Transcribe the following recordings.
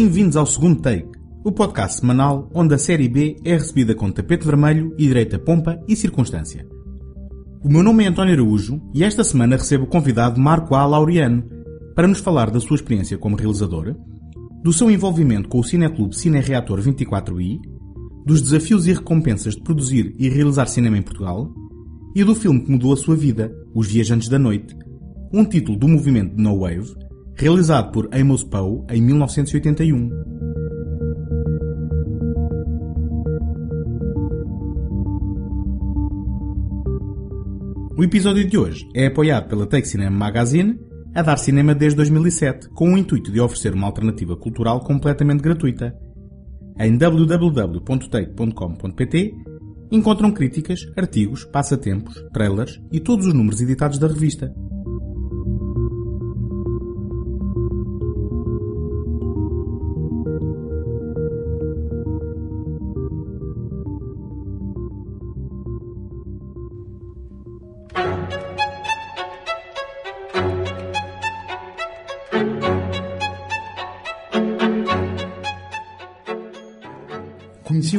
Bem-vindos ao segundo take, o podcast semanal onde a série B é recebida com tapete vermelho e direita pompa e circunstância. O meu nome é António Araújo e esta semana recebo o convidado Marco A. Laureano para nos falar da sua experiência como realizador, do seu envolvimento com o Cineclube Cine Reator 24i, dos desafios e recompensas de produzir e realizar cinema em Portugal e do filme que mudou a sua vida, Os Viajantes da Noite, um título do movimento de No Wave, realizado por Amos Poe em 1981. O episódio de hoje é apoiado pela Take Cinema Magazine, a dar cinema desde 2007, com o intuito de oferecer uma alternativa cultural completamente gratuita. Em www.take.com.pt encontram críticas, artigos, passatempos, trailers e todos os números editados da revista.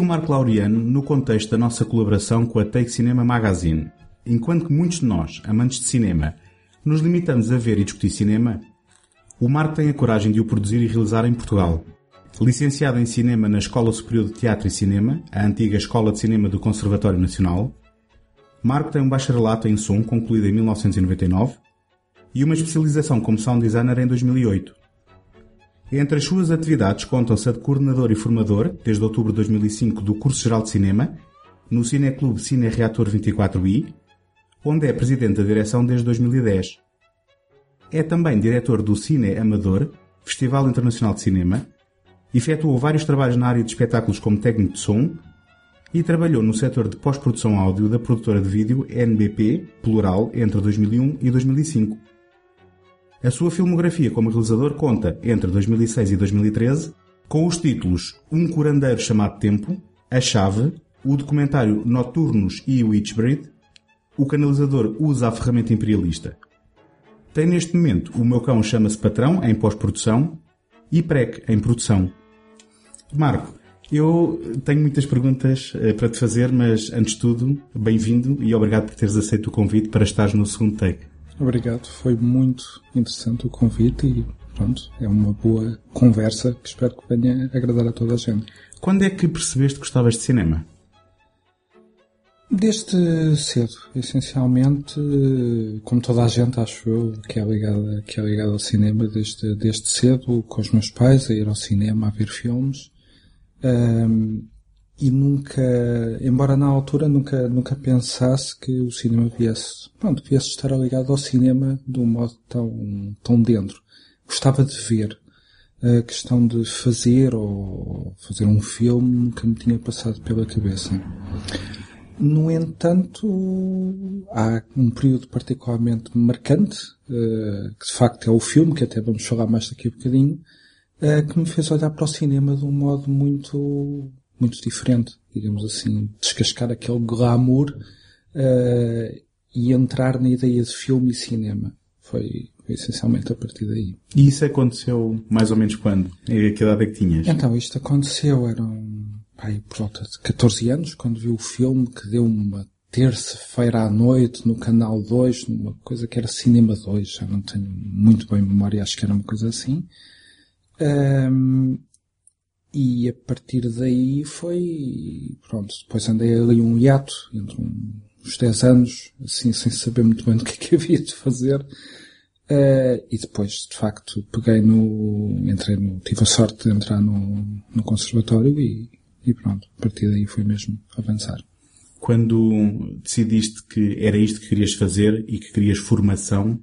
Marco Laureano no contexto da nossa colaboração com a Take Cinema Magazine. Enquanto que muitos de nós, amantes de cinema, nos limitamos a ver e discutir cinema, o Marco tem a coragem de o produzir e realizar em Portugal. Licenciado em Cinema na Escola Superior de Teatro e Cinema, a antiga Escola de Cinema do Conservatório Nacional, Marco tem um bacharelato em som concluído em 1999 e uma especialização como sound designer em 2008. Entre as suas atividades contam-se a de coordenador e formador, desde outubro de 2005, do Curso Geral de Cinema, no Cineclube Cine Reator 24i, onde é presidente da direção desde 2010. É também diretor do Cine Amador, Festival Internacional de Cinema, efetuou vários trabalhos na área de espetáculos como técnico de som e trabalhou no setor de pós-produção áudio da produtora de vídeo NBP, plural, entre 2001 e 2005. A sua filmografia como realizador conta, entre 2006 e 2013, com os títulos Um Curandeiro Chamado Tempo, A Chave, o documentário Noturnos e Witchbreed, o canalizador usa a ferramenta imperialista. Tem neste momento O Meu Cão Chama-se Patrão, em pós-produção, e PREC, em produção. Marco, eu tenho muitas perguntas uh, para te fazer, mas antes de tudo, bem-vindo e obrigado por teres aceito o convite para estares no segundo take. Obrigado, foi muito interessante o convite e pronto, é uma boa conversa que espero que venha agradar a toda a gente. Quando é que percebeste que gostavas de cinema? Desde cedo, essencialmente, como toda a gente, acho eu, que é ligada, que é ligada ao cinema, desde, desde cedo, com os meus pais, a ir ao cinema, a ver filmes. Um, e nunca, embora na altura nunca, nunca pensasse que o cinema viesse, pronto, viesse estar ligado ao cinema de um modo tão, tão dentro. Gostava de ver. A questão de fazer ou fazer um filme nunca me tinha passado pela cabeça. No entanto, há um período particularmente marcante, que de facto é o filme, que até vamos falar mais daqui a bocadinho, que me fez olhar para o cinema de um modo muito, muito diferente, digamos assim, descascar aquele glamour uh, e entrar na ideia de filme e cinema. Foi, essencialmente a partir daí. E isso aconteceu mais ou menos quando? Em que idade é que tinhas? Então, isto aconteceu, eram, pai, por volta de 14 anos, quando vi o filme que deu uma terça-feira à noite no Canal 2, numa coisa que era Cinema 2, já não tenho muito bem memória, acho que era uma coisa assim. Um, e a partir daí foi, pronto, depois andei ali um hiato, entre uns 10 anos, assim, sem saber muito bem o que é que havia de fazer. Uh, e depois, de facto, peguei no, entrei no, tive a sorte de entrar no, no conservatório e, e pronto, a partir daí foi mesmo avançar. Quando decidiste que era isto que querias fazer e que querias formação,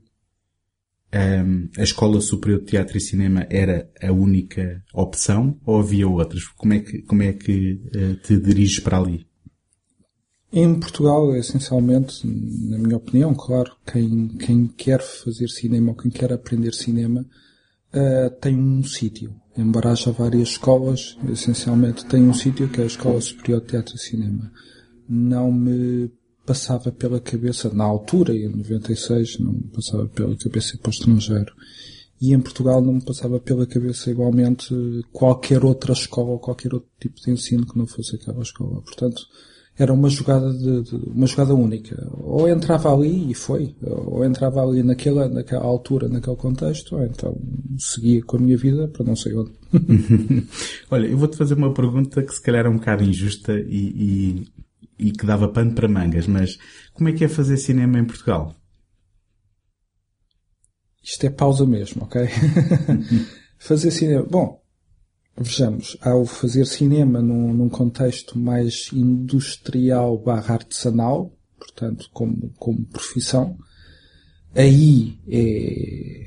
a Escola Superior de Teatro e Cinema era a única opção ou havia outras? Como é que, como é que uh, te diriges para ali? Em Portugal, essencialmente, na minha opinião, claro, quem, quem quer fazer cinema ou quem quer aprender cinema uh, tem um sítio. Embora haja várias escolas, essencialmente tem um sítio que é a Escola Superior de Teatro e Cinema. Não me passava pela cabeça, na altura, em 96, não passava pela cabeça ir para o estrangeiro. e em Portugal não me passava pela cabeça igualmente qualquer outra escola ou qualquer outro tipo de ensino que não fosse aquela escola. Portanto, era uma jogada de, de, uma jogada única. Ou entrava ali e foi, ou entrava ali naquela, naquela altura, naquele contexto, ou então seguia com a minha vida para não sei onde. Olha, eu vou-te fazer uma pergunta que se calhar é um bocado injusta e, e, que dava pano para mangas, mas como é que é fazer cinema em Portugal? Isto é pausa mesmo, ok? fazer cinema. Bom, vejamos, ao fazer cinema num, num contexto mais industrial barra artesanal, portanto, como, como profissão, aí é,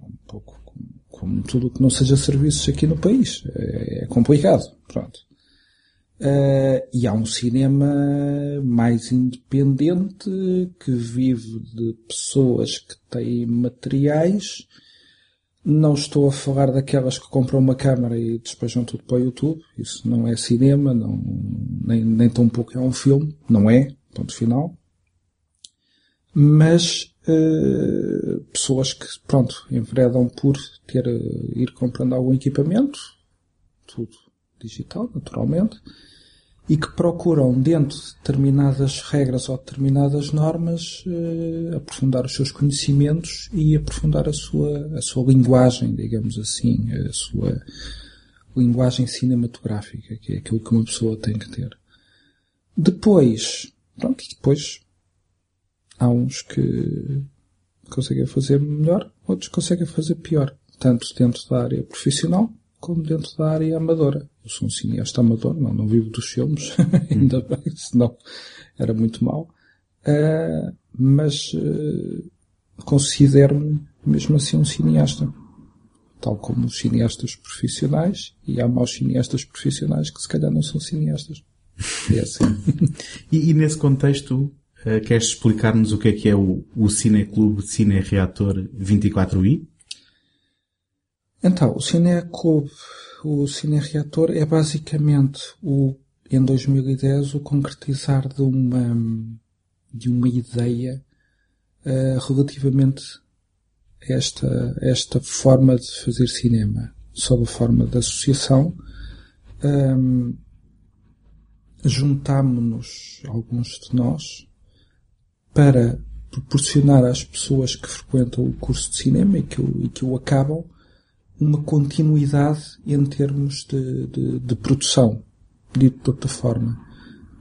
é um pouco como, como tudo o que não seja serviços aqui no país. É, é complicado, pronto. Uh, e há um cinema mais independente que vive de pessoas que têm materiais. Não estou a falar daquelas que compram uma câmara e despejam tudo para o YouTube. Isso não é cinema, não, nem, nem tão pouco é um filme. Não é, ponto final. Mas uh, pessoas que, pronto, enveredam por ter, ir comprando algum equipamento, tudo digital, naturalmente, e que procuram, dentro de determinadas regras ou determinadas normas, eh, aprofundar os seus conhecimentos e aprofundar a sua, a sua linguagem, digamos assim, a sua linguagem cinematográfica, que é aquilo que uma pessoa tem que ter. Depois, pronto, depois há uns que conseguem fazer melhor, outros conseguem fazer pior, tanto dentro da área profissional como dentro da área amadora. Eu sou um cineasta amador, não, não vivo dos filmes, ainda bem, senão era muito mal. Uh, mas uh, considero-me mesmo assim um cineasta. Tal como os cineastas profissionais, e há maus cineastas profissionais que se calhar não são cineastas. É assim. e, e, nesse contexto, uh, queres explicar-nos o que é que é o, o Cineclube Cine Reator 24i? Então, o Cineclube o Cine Reator é basicamente o, em 2010, o concretizar de uma, de uma ideia uh, relativamente a esta, esta forma de fazer cinema, sob a forma de associação. Um, juntámonos, alguns de nós, para proporcionar às pessoas que frequentam o curso de cinema e que o, e que o acabam uma continuidade em termos de, de, de produção, dito de outra forma.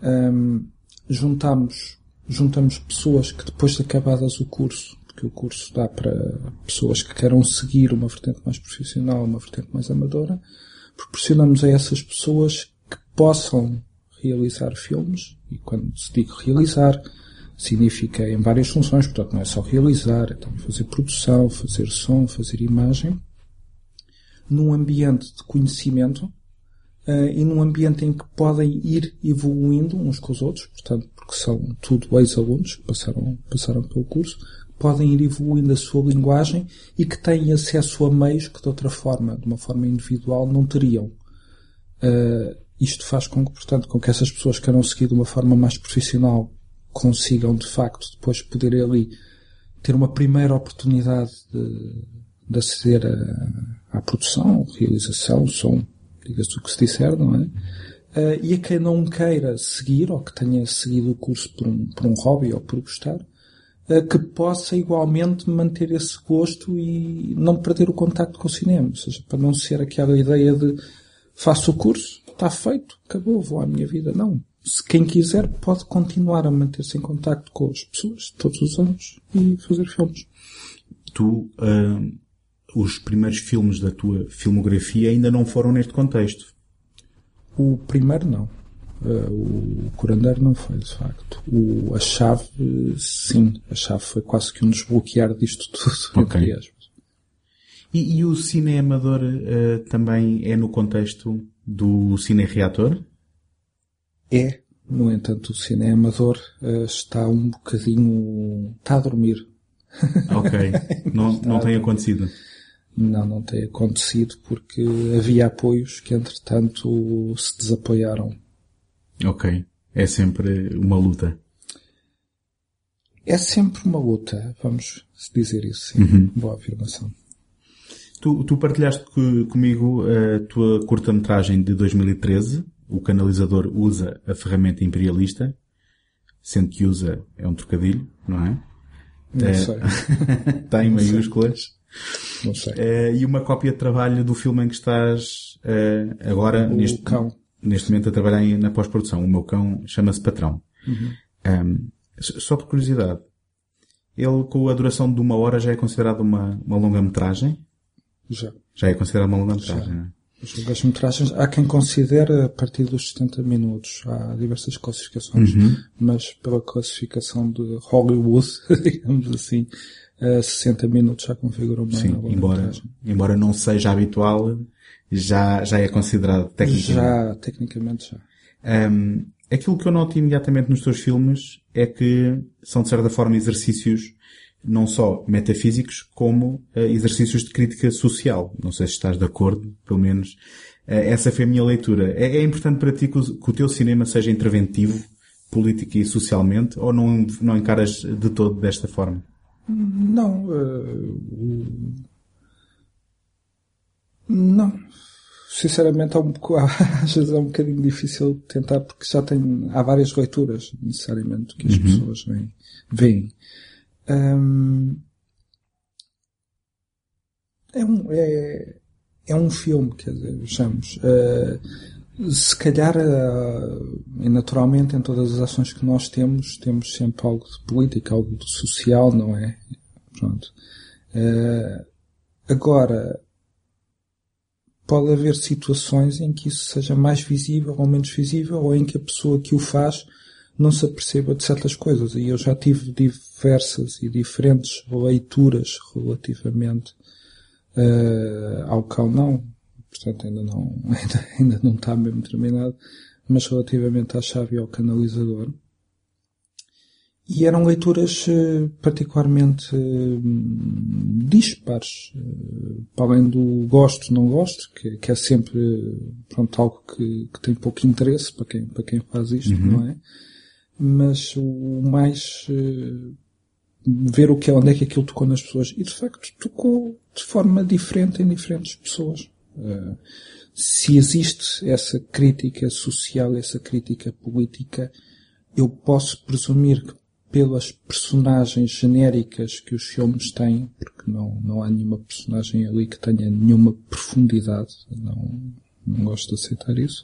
Um, juntamos, juntamos pessoas que depois de acabadas o curso, porque o curso dá para pessoas que queiram seguir uma vertente mais profissional, uma vertente mais amadora, proporcionamos a essas pessoas que possam realizar filmes, e quando se diz realizar, significa em várias funções, portanto não é só realizar, é também fazer produção, fazer som, fazer imagem, num ambiente de conhecimento uh, e num ambiente em que podem ir evoluindo uns com os outros, portanto, porque são tudo ex-alunos passaram, passaram pelo curso, podem ir evoluindo a sua linguagem e que têm acesso a meios que de outra forma, de uma forma individual, não teriam. Uh, isto faz com que, portanto, com que essas pessoas que queiram seguir de uma forma mais profissional consigam, de facto, depois poder ali ter uma primeira oportunidade de, de aceder a, à produção, realização, som, diga-se o que se disser, não é? Uh, e a quem não queira seguir, ou que tenha seguido o curso por um, por um hobby ou por gostar, uh, que possa igualmente manter esse gosto e não perder o contacto com o cinema. Ou seja, para não ser aquela ideia de faço o curso, está feito, acabou, vou à minha vida. Não. Se quem quiser pode continuar a manter-se em contacto com as pessoas todos os anos e fazer filmes. Tu, uh os primeiros filmes da tua filmografia ainda não foram neste contexto. O primeiro não. Uh, o curandeiro não foi, de facto. O, a chave, sim. A chave foi quase que um desbloquear disto tudo. Okay. E, e, o cine amador uh, também é no contexto do cine reator? É. No entanto, o cine amador uh, está um bocadinho... está a dormir. Ok. não, não tem acontecido. Não, não tem acontecido porque havia apoios que entretanto se desapoiaram. Ok. É sempre uma luta. É sempre uma luta. Vamos dizer isso, sim. Uhum. Boa afirmação. Tu, tu partilhaste comigo a tua curta-metragem de 2013. O canalizador usa a ferramenta imperialista, sendo que usa é um trocadilho, não é? Não é, sei. Está em maiúsculas. Não sei. É, e uma cópia de trabalho do filme em que estás é, agora, o neste, cão. neste momento, a trabalhar em, na pós-produção. O meu cão chama-se Patrão. Uhum. Um, só por curiosidade, ele com a duração de uma hora já é considerado uma, uma longa-metragem? Já. Já é considerado uma longa-metragem, não é? As longas-metragens, há quem considere a partir dos 70 minutos. Há diversas classificações, Uhum. mas pela classificação de Hollywood, digamos assim, a 60 minutos já configura uma Sim, embora, embora não seja habitual, já, já é considerado tecnicamente. Já, tecnicamente já. Um, aquilo que eu noto imediatamente nos teus filmes é que são de certa forma exercícios não só metafísicos como uh, exercícios de crítica social. Não sei se estás de acordo, pelo menos uh, essa foi a minha leitura. É, é importante para ti que o, que o, teu cinema seja interventivo, política e socialmente, ou não, não encaras de todo desta forma? Não, uh, não. Sinceramente, é um, às vezes é um bocadinho difícil tentar, porque já tem, há várias leituras, necessariamente, que as uhum. pessoas veem. veem. Um, é, um, é, é um filme, quer dizer, vejamos. Uh, se calhar, uh, e naturalmente, em todas as ações que nós temos, temos sempre algo de política, algo de social, não é? Pronto. Uh, agora, pode haver situações em que isso seja mais visível ou menos visível, ou em que a pessoa que o faz não se aperceba de certas coisas. E eu já tive diversas e diferentes leituras relativamente uh, ao cão, não. Portanto, ainda não, ainda, ainda não está mesmo terminado, mas relativamente à chave e ao canalizador. E eram leituras uh, particularmente uh, dispares, para além do gosto, não gosto, que, que é sempre, pronto, algo que, que, tem pouco interesse para quem, para quem faz isto, Uhum. não é? mas o mais uh, ver o que é, onde é que aquilo tocou nas pessoas. E de facto tocou de forma diferente em diferentes pessoas. Uh, se existe essa crítica social, essa crítica política, eu posso presumir que pelas personagens genéricas que os filmes têm, porque não, não há nenhuma personagem ali que tenha nenhuma profundidade, não, não gosto de aceitar isso,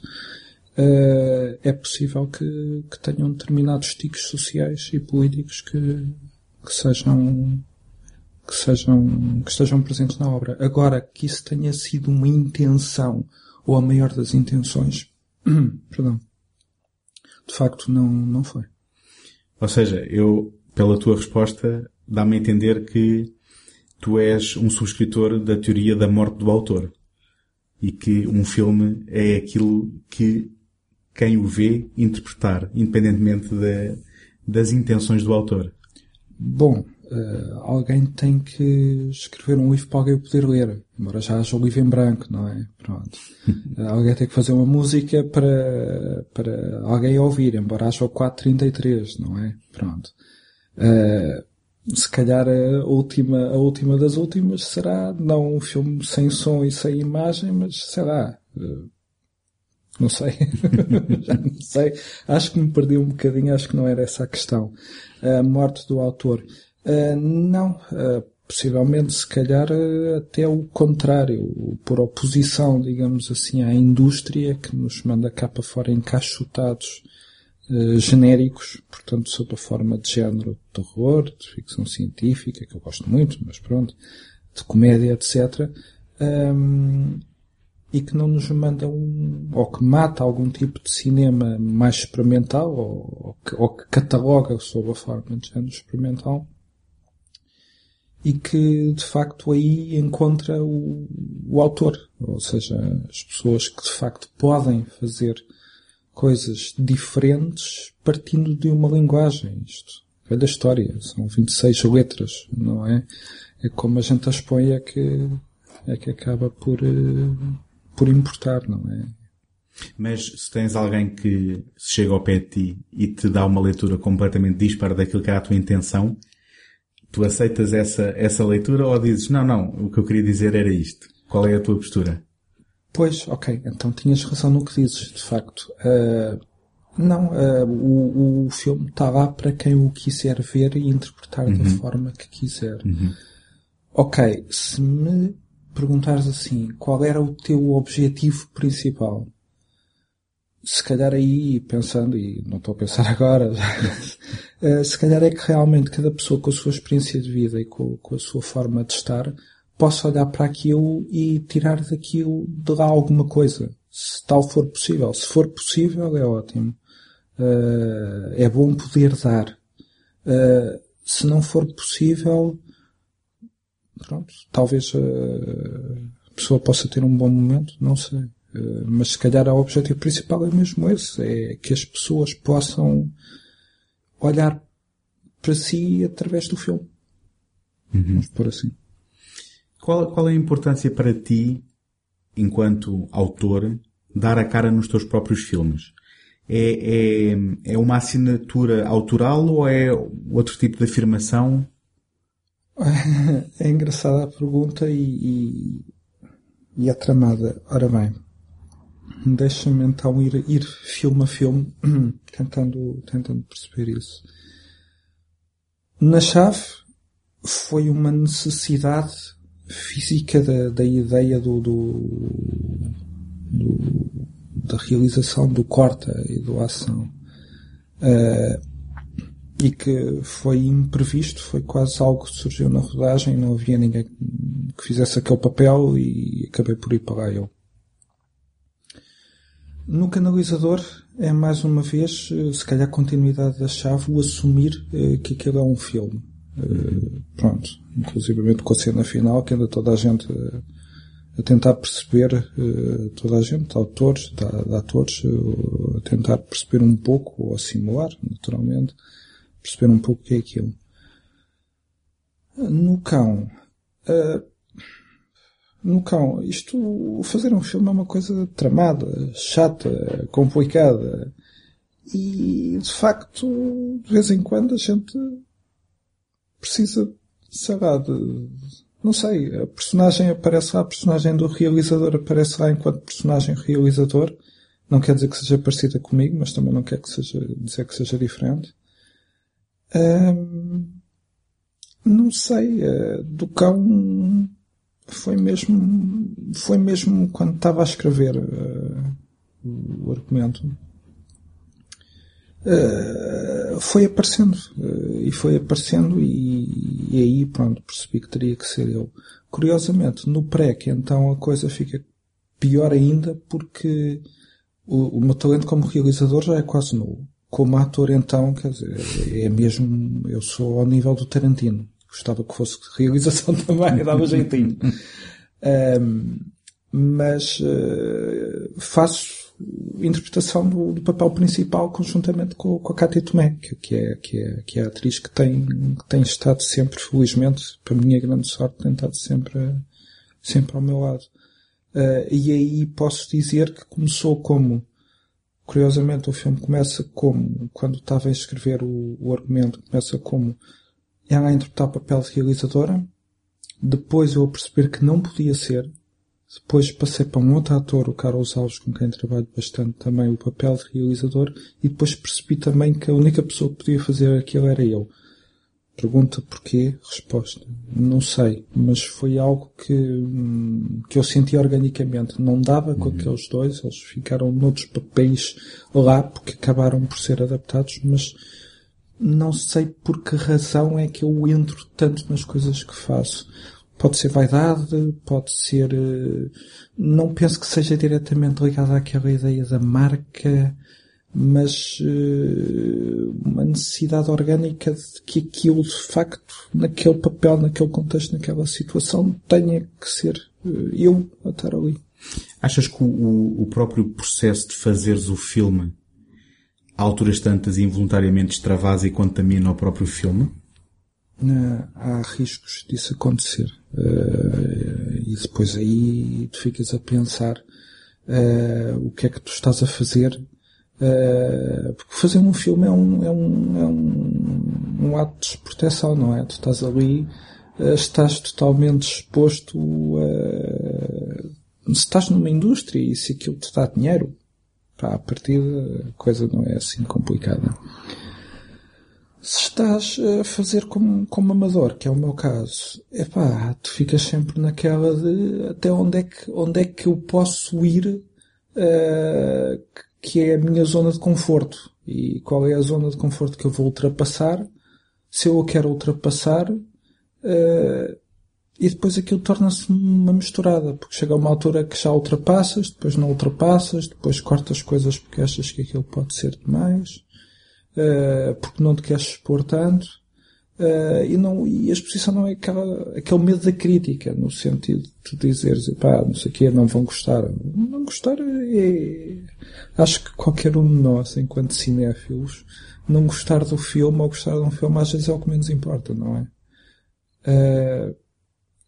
Uh, é possível que, que, tenham determinados tiques sociais e políticos que, que sejam que sejam que estejam presentes na obra. Agora que isso tenha sido uma intenção ou a maior das intenções, perdão, de facto não não foi. Ou seja, eu pela tua resposta dá-me a entender que tu és um subscritor da teoria da morte do autor e que um filme é aquilo que quem o vê interpretar, independentemente de, das intenções do autor. Bom, uh, alguém tem que escrever um livro para alguém poder ler, embora já haja o livro em branco, não é? Pronto. uh, alguém tem que fazer uma música para, para alguém ouvir, embora haja o 433, não é? Pronto. Uh, se calhar a última, a última das últimas será não um filme sem som e sem imagem, mas será. Não sei. Já não sei. Acho que me perdi um bocadinho, acho que não era essa a questão. A morte do autor. Uh, não. Uh, possivelmente, se calhar, uh, até o contrário. Por oposição, digamos assim, à indústria que nos manda cá para fora encaixotados genéricos, portanto, sob a forma de género de terror, de ficção científica, que eu gosto muito, mas pronto, de comédia, etc. Um, e que não nos manda um, ou que mata algum tipo de cinema mais experimental, ou, ou, que, ou que, cataloga sob a forma de género experimental, e que de facto aí encontra o, o autor, ou seja, as pessoas que de facto podem fazer coisas diferentes partindo de uma linguagem. Isto, velha história, são 26 letras, não é? É como a gente as põe é que, é que acaba por, por importar, não é? Mas se tens alguém que chega ao pé de ti e te dá uma leitura completamente dispara daquilo que é a tua intenção, Tu aceitas essa, essa leitura ou dizes, não, não, o que eu queria dizer era isto? Qual é a tua postura? Pois, ok, então tinhas razão no que dizes, de facto. Uh, não, uh, o, o filme está lá para quem o quiser ver e interpretar uhum. da forma que quiser. Uhum. Ok, se me perguntares assim, qual era o teu objetivo principal? Se calhar aí, pensando, e não estou a pensar agora, uh, se calhar é que realmente cada pessoa com a sua experiência de vida e com, com a sua forma de estar possa olhar para aquilo e tirar daquilo de lá alguma coisa. Se tal for possível. Se for possível, é ótimo. Uh, é bom poder dar. Uh, se não for possível, pronto, talvez a pessoa possa ter um bom momento, não sei. Mas se calhar o objetivo principal é mesmo esse, é que as pessoas possam olhar para si através do filme. Uhum. Vamos por assim. Qual, qual é a importância para ti, enquanto autor, dar a cara nos teus próprios filmes? É, é, é uma assinatura autoral ou é outro tipo de afirmação? É engraçada a pergunta e, e, e a tramada. Ora bem, deixa-me então ir, ir filme a filme tentando, tentando perceber isso. Na chave foi uma necessidade física da, da ideia do, do, do, da realização do corta e do ação. Uh, e que foi imprevisto, foi quase algo que surgiu na rodagem, não havia ninguém que fizesse aquele papel e acabei por ir para lá eu. No canalizador é mais uma vez, eh, se calhar continuidade da chave, o assumir uh, que aquilo é um filme. Uh, pronto inclusivamente com a cena final, que anda toda a gente a, tentar perceber, toda a gente, autores, atores, a tentar perceber um pouco, ou simular, naturalmente, perceber um pouco o que é aquilo. No cão, no cão, isto, fazer um filme é uma coisa tramada, chata, complicada. E, de facto, de vez em quando a gente precisa sei lá, de, não sei, a personagem aparece lá, a personagem do realizador aparece lá enquanto personagem realizador. Não quer dizer que seja parecida comigo, mas também não quer que seja, dizer que seja diferente. não sei, uh, do cão foi mesmo, foi mesmo quando estava a escrever uh, o argumento Uh, foi aparecendo uh, e foi aparecendo e, e, aí pronto percebi que teria que ser eu curiosamente no pré-que então a coisa fica pior ainda porque o, o, meu talento como realizador já é quase nulo. Como ator então quer dizer é mesmo eu sou ao nível do Tarantino gostava que fosse realização também dava jeitinho um, mas uh, faço interpretação do, do, papel principal conjuntamente com, com a Cátia Tomé, que, é, que, é, que é a atriz que tem, que tem estado sempre, felizmente, para minha grande sorte, tem estado sempre, sempre ao meu lado. Uh, e aí posso dizer que começou como, curiosamente o filme começa como, quando estava a escrever o, o argumento, começa como ela a interpretar o papel de realizadora, depois eu a perceber que não podia ser, depois passei para um outro ator, o Carlos Alves, com quem trabalho bastante também, o papel de realizador, e depois percebi também que a única pessoa que podia fazer aquilo era eu. Pergunta porquê? Resposta. Não sei, mas foi algo que, hum, que eu senti organicamente. Não dava com uhum. aqueles dois, eles ficaram noutros papéis lá porque acabaram por ser adaptados, mas não sei por que razão é que eu entro tanto nas coisas que faço. Pode ser vaidade, pode ser. Eh, não penso que seja diretamente ligado àquela ideia da marca, mas uh, uma necessidade orgânica de que aquilo de facto, naquele papel, naquele contexto, naquela situação, tenha que ser uh, eu a estar ali. Achas que o, o próprio processo de fazeres o filme, a alturas tantas, involuntariamente extravasa e contamina o próprio filme? há riscos disso acontecer. Uh, e depois aí tu ficas a pensar uh, o que é que tu estás a fazer. Uh, porque fazer um filme é um, é um, é um, um ato de desproteção, não é? Tu estás ali, estás totalmente exposto a. Estás numa indústria e se aquilo te dá dinheiro, pá, a partir a coisa não é assim complicada. Se estás a fazer como, como amador, que é o meu caso, é pá, tu ficas sempre naquela de até onde é que, onde é que eu posso ir, uh, que é a minha zona de conforto. E qual é a zona de conforto que eu vou ultrapassar, se eu a quero ultrapassar, uh, e depois aquilo torna-se uma misturada, porque chega a uma altura que já ultrapassas, depois não ultrapassas, depois cortas coisas porque achas que aquilo pode ser demais uh, porque não te queres expor tanto. Uh, e, não, e a exposição não é aquela, aquele medo da crítica, no sentido de dizeres, pá, não sei o quê, não vão gostar. Não gostar é. Acho que qualquer um de nós, enquanto cinéfilos, não gostar do filme ou gostar de um filme às vezes é o que menos importa, não é? Uh,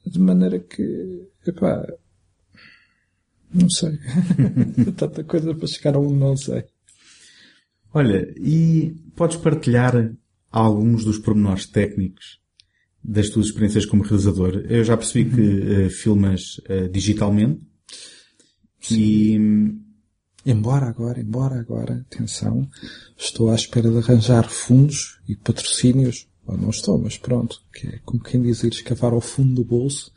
de maneira que, epá, não sei. Tanta coisa para chegar a um não sei. Olha, e podes partilhar alguns dos pormenores técnicos das tuas experiências como realizador? Eu já percebi que uh, filmas uh, digitalmente. Sim. E... Embora agora, embora agora, atenção, estou à espera de arranjar fundos e patrocínios. Ou não estou, mas pronto, que é como quem diz ir escavar ao fundo do bolso.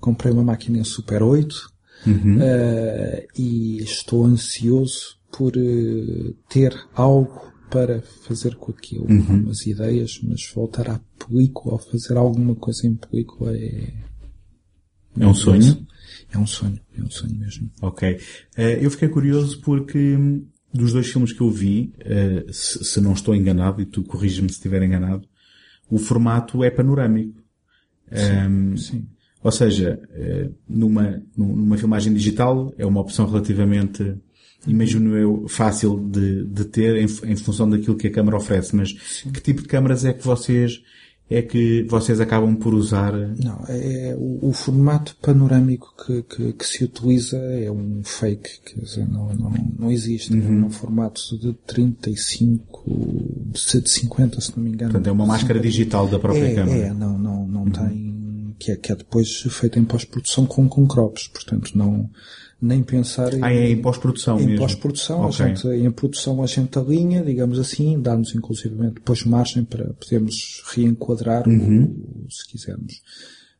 Comprei uma máquina em Super 8 uhum. uh, e estou ansioso por uh, ter algo para fazer com aquilo. Uhum. Umas ideias, mas voltar à película ou fazer alguma coisa em película é. É um sonho? É um sonho, é um sonho mesmo. Ok. Uh, eu fiquei curioso porque hum, dos dois filmes que eu vi, uh, se, se, não estou enganado, e tu corrige-me se estiver enganado, o formato é panorâmico. Sim, um, sim. Ou seja, numa, numa filmagem digital é uma opção relativamente imagino eu, fácil de, de ter em, em função daquilo que a câmara oferece, mas Sim. que tipo de câmaras é que vocês é que vocês acabam por usar? Não, é o, o formato panorâmico que, que, que, se utiliza é um fake, quer dizer, não, não, não existe. Uhum. É um formato de 35, de 50, se não me engano. Portanto, é uma máscara digital da própria é, câmara. É, não, não, não uhum. tem, que é, que é depois feita em pós-produção com, com crops, portanto não, nem pensar em, ah, é em pós-produção em pós-produção, okay. gente, em produção a gente alinha, digamos assim, dá-nos inclusivamente depois margem para podermos reenquadrar uhum. o, se quisermos.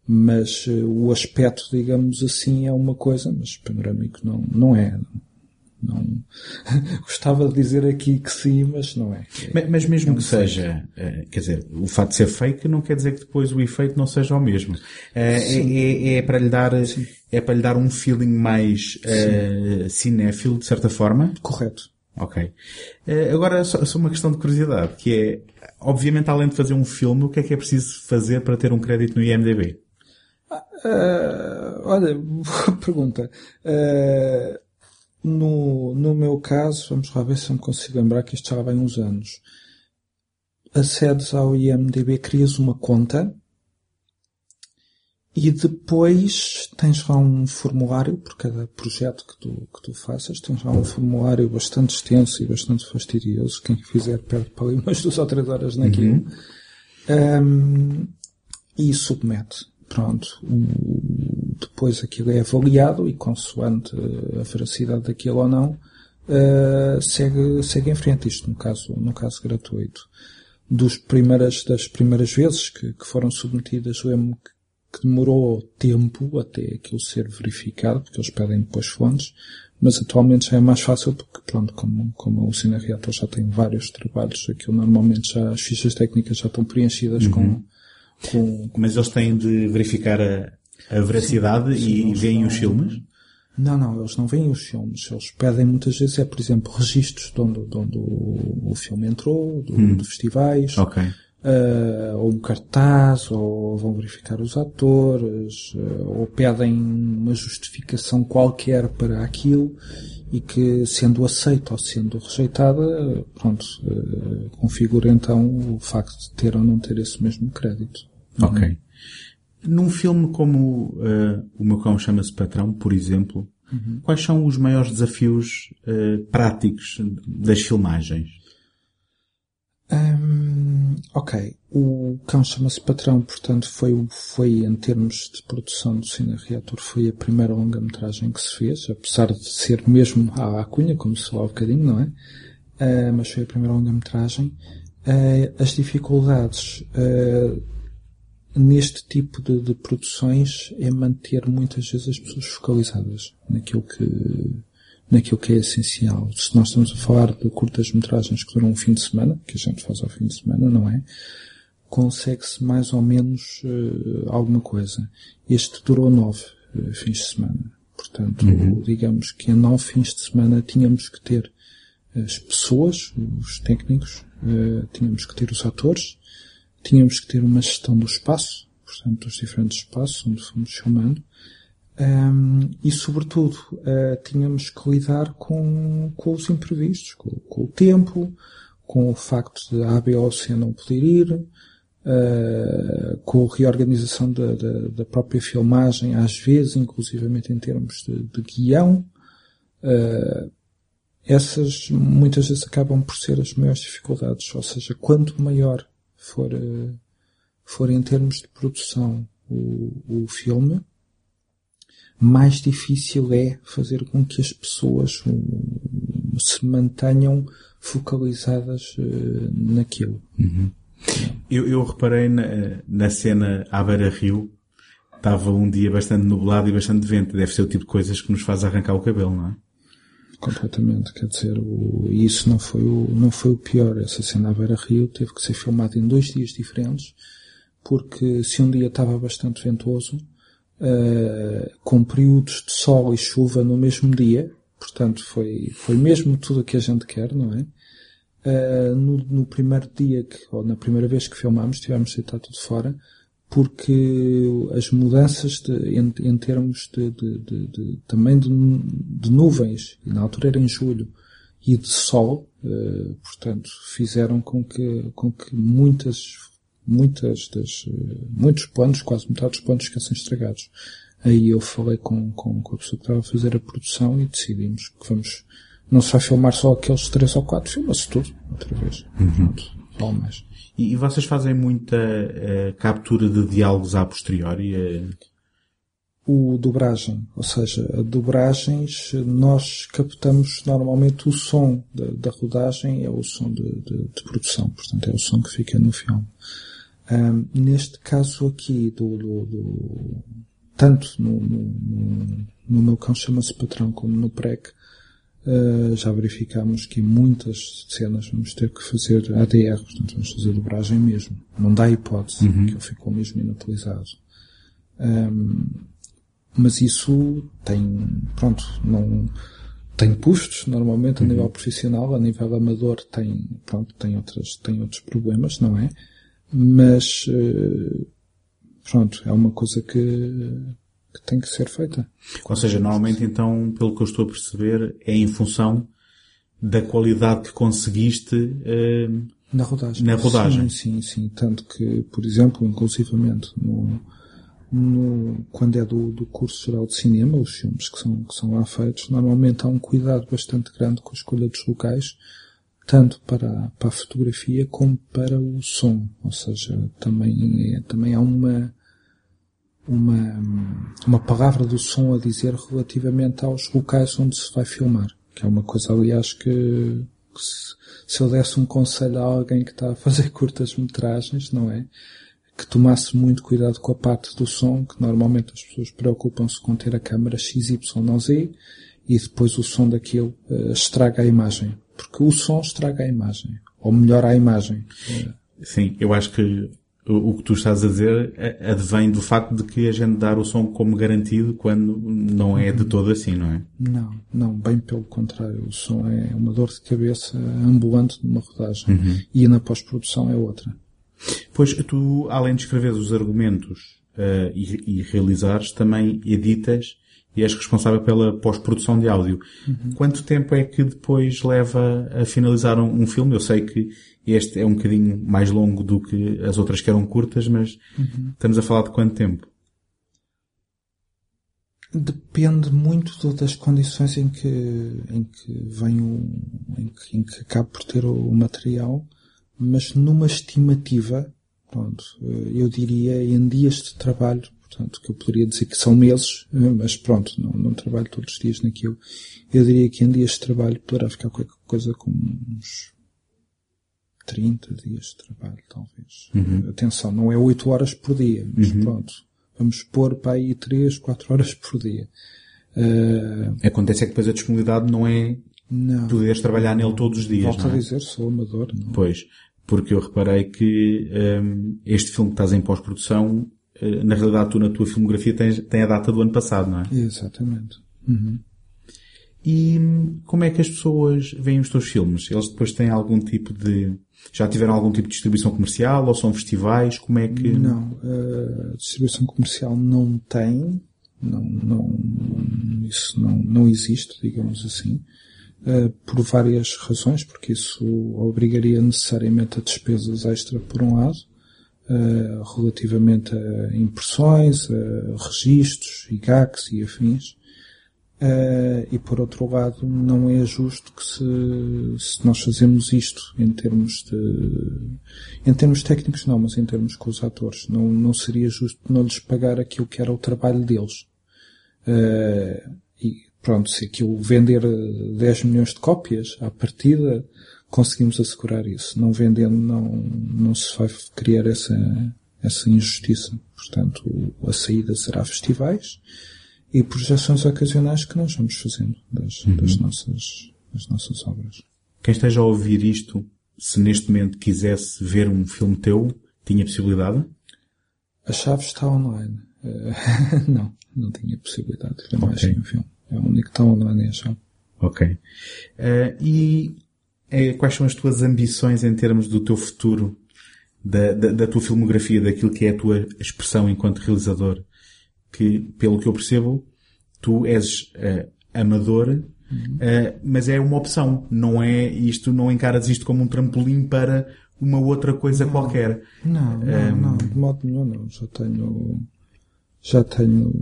Mas uh, o aspecto, digamos assim, é uma coisa, mas panorâmico não, não é. Não, gostava de dizer aqui que sim, mas não é. Mas, mas mesmo é um que seja, uh, quer dizer, o fato de ser fake não quer dizer que depois o efeito não seja o mesmo. Uh, é, é, é, para lhe dar, sim é para lhe dar um feeling mais uh, cinéfilo, de certa forma? Correto. Ok. Uh, agora, só, só, uma questão de curiosidade, que é, obviamente, além de fazer um filme, o que é que é preciso fazer para ter um crédito no IMDB? Uh, olha, boa pergunta. Uh, no, no meu caso, vamos lá ver se eu me consigo lembrar que isto já vai uns anos. Acedes ao IMDB, crias uma conta, e depois tens lá um formulário, por cada projeto que tu, que tu faças, tens lá um formulário bastante extenso e bastante fastidioso. Quem fizer perde para ali umas duas ou três horas naquilo. Uhum. Um, e submete. Pronto. Depois aquilo é avaliado e consoante a veracidade daquilo ou não, uh, segue, segue em frente. Isto no caso, no caso gratuito. Dos primeiras, das primeiras vezes que, que foram submetidas, lembro que que demorou tempo até aquilo ser verificado, porque eles pedem depois fontes, mas atualmente já é mais fácil porque, pronto, como, como o Cine Reator já tem vários trabalhos, aquilo normalmente já, as fichas técnicas já estão preenchidas uhum. com, com... Mas eles têm de verificar a, a veracidade sim, sim, e veem os filmes? Não, não, eles não veem os filmes. Eles pedem muitas vezes, é, por exemplo, registros de onde, de onde o, o filme entrou, do, hum. de festivais. Okay uh, ou um cartaz, ou vão verificar os atores, uh, ou pedem uma justificação qualquer para aquilo e que, sendo aceita ou sendo rejeitada, pronto, uh, configura então o facto de ter ou não ter esse mesmo crédito. Ok. Uhum. Num filme como O Meu Cão Chama-se Patrão, por exemplo, uhum. quais são os maiores desafios práticos das filmagens? Um, ok. O cão chama-se Patrão, portanto, foi, foi, em termos de produção do Cine Reator, foi a primeira longa-metragem que se fez, apesar de ser mesmo à cunha, como se falou há bocadinho, não é? Uh, mas foi a primeira longa-metragem. Uh, as dificuldades uh, neste tipo de, de, produções é manter muitas vezes as pessoas focalizadas naquilo que naquilo que é essencial. Se nós estamos a falar de curtas-metragens que duram um fim de semana, que a gente faz ao fim de semana, não é? Consegue-se mais ou menos uh, alguma coisa. Este durou nove uh, fins de semana. Portanto, uhum. digamos que em nove fins de semana tínhamos que ter as pessoas, os técnicos, uh, tínhamos que ter os atores, tínhamos que ter uma gestão do espaço, portanto, dos diferentes espaços onde fomos filmando, um, e, sobretudo, uh, tínhamos que lidar com, com os imprevistos, com, com, o tempo, com o facto de a A, B ou C não poder ir, uh, com a reorganização da, da, da, própria filmagem, às vezes, inclusivamente em termos de, de guião. Uh, essas muitas vezes acabam por ser as maiores dificuldades, ou seja, quanto maior for, for em termos de produção o, o filme, mais difícil é fazer com que as pessoas se mantenham focalizadas uh, naquilo. Uhum. Eu, eu, reparei na, na cena à beira-rio, estava um dia bastante nublado e bastante vento. Deve ser o tipo de coisas que nos faz arrancar o cabelo, não é? Completamente, quer dizer, o, isso não foi o, não foi o pior. Essa cena à beira-rio teve que ser filmada em dois dias diferentes, porque se um dia estava bastante ventoso, uh, com períodos de sol e chuva no mesmo dia, portanto foi, foi mesmo tudo o que a gente quer, não é? Uh, no, no, primeiro dia, que, ou na primeira vez que filmámos, tivemos de estar tudo fora, porque as mudanças de, em, em, termos de, de, também de, nuvens, e na altura era em julho, e de sol, uh, portanto, fizeram com que, com que muitas muitas das, muitos pontos, quase metade dos pontos ficassem estragados. Aí eu falei com, com, com a pessoa que estava a fazer a produção e decidimos que vamos, não se vai filmar só aqueles três ou quatro, filma-se tudo, outra vez. Uhum. Pronto, mais. E, e, vocês fazem muita uh, captura de diálogos a posteriori? Uh... O dobragem, ou seja, a dobragens, nós captamos normalmente o som da, da rodagem, é o som de, de, de, produção, portanto é o som que fica no filme. Neste caso aqui, do, do, do tanto no, no, no, meu cão chama-se patrão como no PREC, uh, já verificamos que em muitas cenas vamos ter que fazer ADR, portanto vamos fazer dobragem mesmo. Não dá hipótese, uhum. que ele ficou mesmo inutilizado. Um, mas isso tem, pronto, não, tem custos, normalmente, a uhum. nível profissional, a nível amador tem, pronto, tem outras, tem outros problemas, não é? mas eh, pronto, é uma coisa que, que tem que ser feita. Ou seja, normalmente então, pelo que eu estou a perceber, é em função da qualidade que conseguiste uh, na rodagem. Na rodagem. Sim, sim, sim. Tanto que, por exemplo, inclusivamente no, no, quando é do, do curso geral de cinema, os filmes que são, que são lá feitos, normalmente há um cuidado bastante grande com a escolha dos locais, tanto para, para a fotografia como para o som. Ou seja, também, é, também há uma, uma, uma palavra do som a dizer relativamente aos locais onde se vai filmar. Que é uma coisa, aliás, que, que se, se eu desse um conselho a alguém que está a fazer curtas metragens, não é? Que tomasse muito cuidado com a parte do som, que normalmente as pessoas preocupam-se com ter a câmera XYZ e depois o som daquilo uh, estraga a imagem porque o som estraga a imagem, ou melhora a imagem. Sim, eu acho que o que tu estás a dizer advém do facto de que a gente dar o som como garantido quando não é de todo assim, não é? Não, não, bem pelo contrário. O som é uma dor de cabeça ambulante numa rodagem uhum. e na pós-produção é outra. Pois tu, além de escrever os argumentos uh, e, e realizares, também editas e és responsável pela pós-produção de áudio. Uhum. Quanto tempo é que depois leva a finalizar um, um, filme? Eu sei que este é um bocadinho mais longo do que as outras que eram curtas, mas uhum. estamos a falar de quanto tempo? Depende muito das condições em que, em que vem o, em que, em que acaba por ter o material, mas numa estimativa, pronto, eu diria em dias de trabalho, portanto, que eu poderia dizer que são meses, mas pronto, não, não trabalho todos os dias naquilo. Eu diria que em dias de trabalho poderá ficar qualquer coisa como uns 30 dias de trabalho, talvez. Uhum. Atenção, não é 8 horas por dia, mas uhum. pronto. Vamos pôr para aí 3, 4 horas por dia. Uh, Acontece é que depois a disponibilidade não é não. poderes trabalhar nele todos os dias. Volto a é? dizer, sou amador. Não. Pois, porque eu reparei que um, este filme que estás em pós-produção, uh, na realidade tu na tua filmografia tens, tem a data do ano passado, não é? Exatamente. Uhum. E como é que as pessoas veem os teus filmes? Eles depois têm algum tipo de... Já tiveram algum tipo de distribuição comercial ou são festivais? Como é que... Não, a distribuição comercial não tem. Não, não, isso não, não existe, digamos assim. Uh, por várias razões, porque isso obrigaria necessariamente a despesas extra por um lado, uh, relativamente a impressões, a registros, IGACs e afins. Uh, e por outro lado, não é justo que se, se nós fazemos isto em termos de, em termos técnicos não, mas em termos com os atores, não, não seria justo não lhes pagar aquilo que era o trabalho deles. Uh, e pronto, se aquilo vender 10 milhões de cópias à partida, conseguimos assegurar isso. Não vendendo, não, não se vai criar essa, essa injustiça. Portanto, a saída será festivais, e projeções ocasionais que nós vamos fazendo das, uhum. das, nossas, das nossas obras. Quem esteja a ouvir isto, se neste momento quisesse ver um filme teu, tinha possibilidade? A chave está online. Uh, não, não tinha possibilidade de ver okay. mais um filme. É o único que está online é a chave. Ok. Uh, e é, quais são as tuas ambições em termos do teu futuro, da, da, da, tua filmografia, daquilo que é a tua expressão enquanto realizador? Que, pelo que eu percebo, tu és uh, amador, uhum. uh, mas é uma opção. Não é isto, não encaras isto como um trampolim para uma outra coisa não, qualquer. Não, não, um, não, de modo nenhum não. Já tenho, já tenho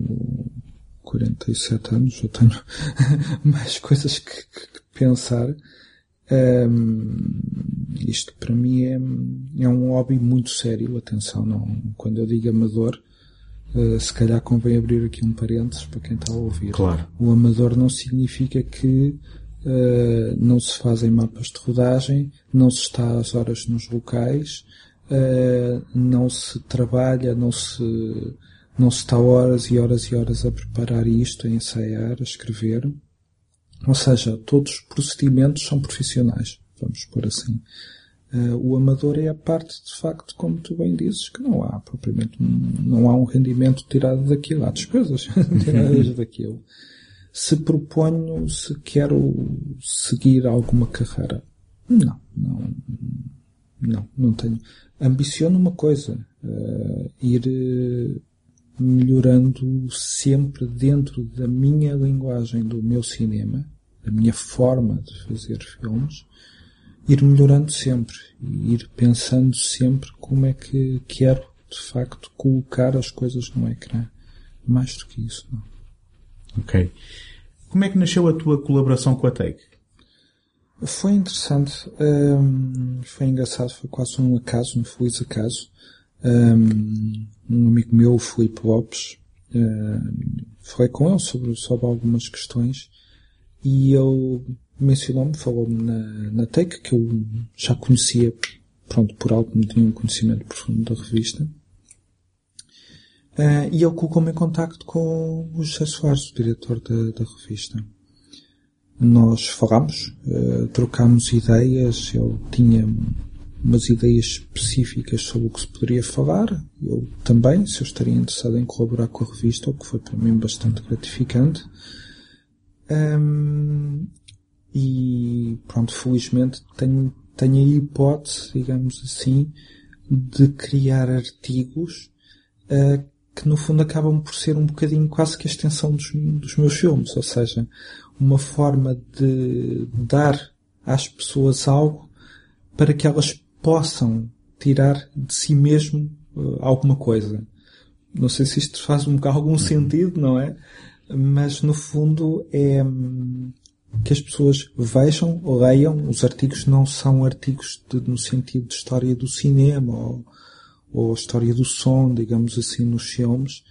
47 anos, já tenho mais coisas que, que, pensar. Um, isto para mim é, é um hobby muito sério, atenção, não, quando eu digo amador, Uh, se calhar convém abrir aqui um parênteses para quem está a ouvir. Claro. O amador não significa que uh, não se fazem mapas de rodagem, não se está às horas nos locais, uh, não se trabalha, não se, não se está horas e horas e horas a preparar isto, a ensaiar, a escrever. Ou seja, todos os procedimentos são profissionais, vamos por assim. Uh, o amador é a parte, de facto, como tu bem dizes, que não há propriamente, um, não há um rendimento tirado daquilo, há despesas tiradas daquilo. Se proponho, se quero seguir alguma carreira, não, não, não, não tenho. Ambiciono uma coisa, uh, ir uh, melhorando sempre dentro da minha linguagem, do meu cinema, da minha forma de fazer filmes, ir melhorando sempre e ir pensando sempre como é que quero, de facto, colocar as coisas no ecrã. Mais do que isso, não. Ok. Como é que nasceu a tua colaboração com a Take? Foi interessante. Um, foi engraçado. Foi quase um acaso, um feliz acaso. Um, um amigo meu, o Filipe Lopes, um, falei com ele sobre, sobre algumas questões e ele mencionou-me, falou-me na, na Take, que eu já conhecia, pronto, por algo, não tinha um conhecimento profundo da revista. Uh, e ele colocou-me em contacto com o José Soares, o diretor da, da revista. Nós falámos, uh, trocámos ideias, ele tinha umas ideias específicas sobre o que se poderia falar, eu também, se eu estaria interessado em colaborar com a revista, o que foi para mim bastante gratificante. Um, e pronto, felizmente tenho, tenho a hipótese, digamos assim, de criar artigos uh, que no fundo acabam por ser um bocadinho quase que a extensão dos, dos meus filmes, ou seja, uma forma de dar às pessoas algo para que elas possam tirar de si mesmo uh, alguma coisa. Não sei se isto faz um, algum uhum. sentido, não é? Mas no fundo é, hum, que as pessoas vejam, leiam. Os artigos não são artigos de, no sentido de história do cinema ou, ou história do som, digamos assim, nos filmes,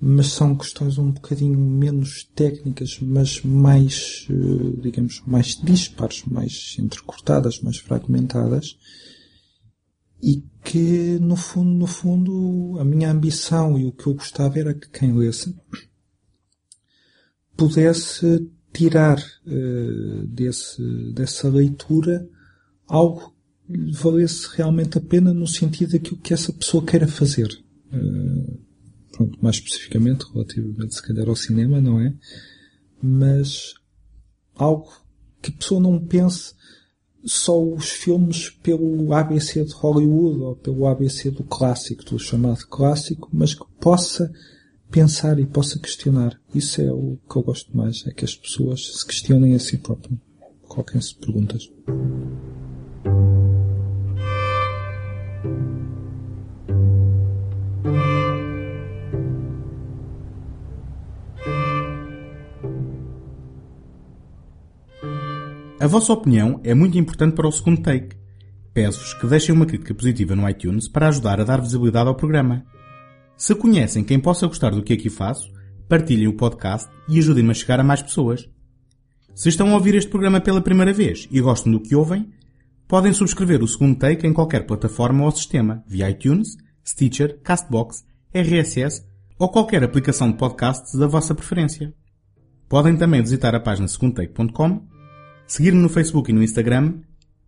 mas são questões um bocadinho menos técnicas, mas mais, eh, digamos, mais dispares, mais entrecortadas, mais fragmentadas, e que, no fundo, no fundo, a minha ambição e o que eu gostava era que quem lesse pudesse tirar uh, desse, dessa leitura algo que valesse realmente a pena no sentido daquilo que essa pessoa queira fazer. Uh, pronto, mais especificamente, relativamente se calhar ao cinema, não é? Mas algo que a pessoa não pense só os filmes pelo ABC de Hollywood ou pelo ABC do clássico, do chamado clássico, mas que possa pensar e possa questionar. Isso é o que eu gosto mais, é que as pessoas se questionem a si próprias, coloquem-se perguntas. A vossa opinião é muito importante para o segundo take. Peço-vos que deixem uma crítica positiva no iTunes para ajudar a dar visibilidade ao programa. Se conhecem quem possa gostar do que aqui faço, partilhem o podcast e ajudem-me a chegar a mais pessoas. Se estão a ouvir este programa pela primeira vez e gostam do que ouvem, podem subscrever o segundo take em qualquer plataforma ou sistema, via iTunes, Stitcher, Castbox, RSS ou qualquer aplicação de podcasts da vossa preferência. Podem também visitar a página segundotake.com seguir-me no Facebook e no Instagram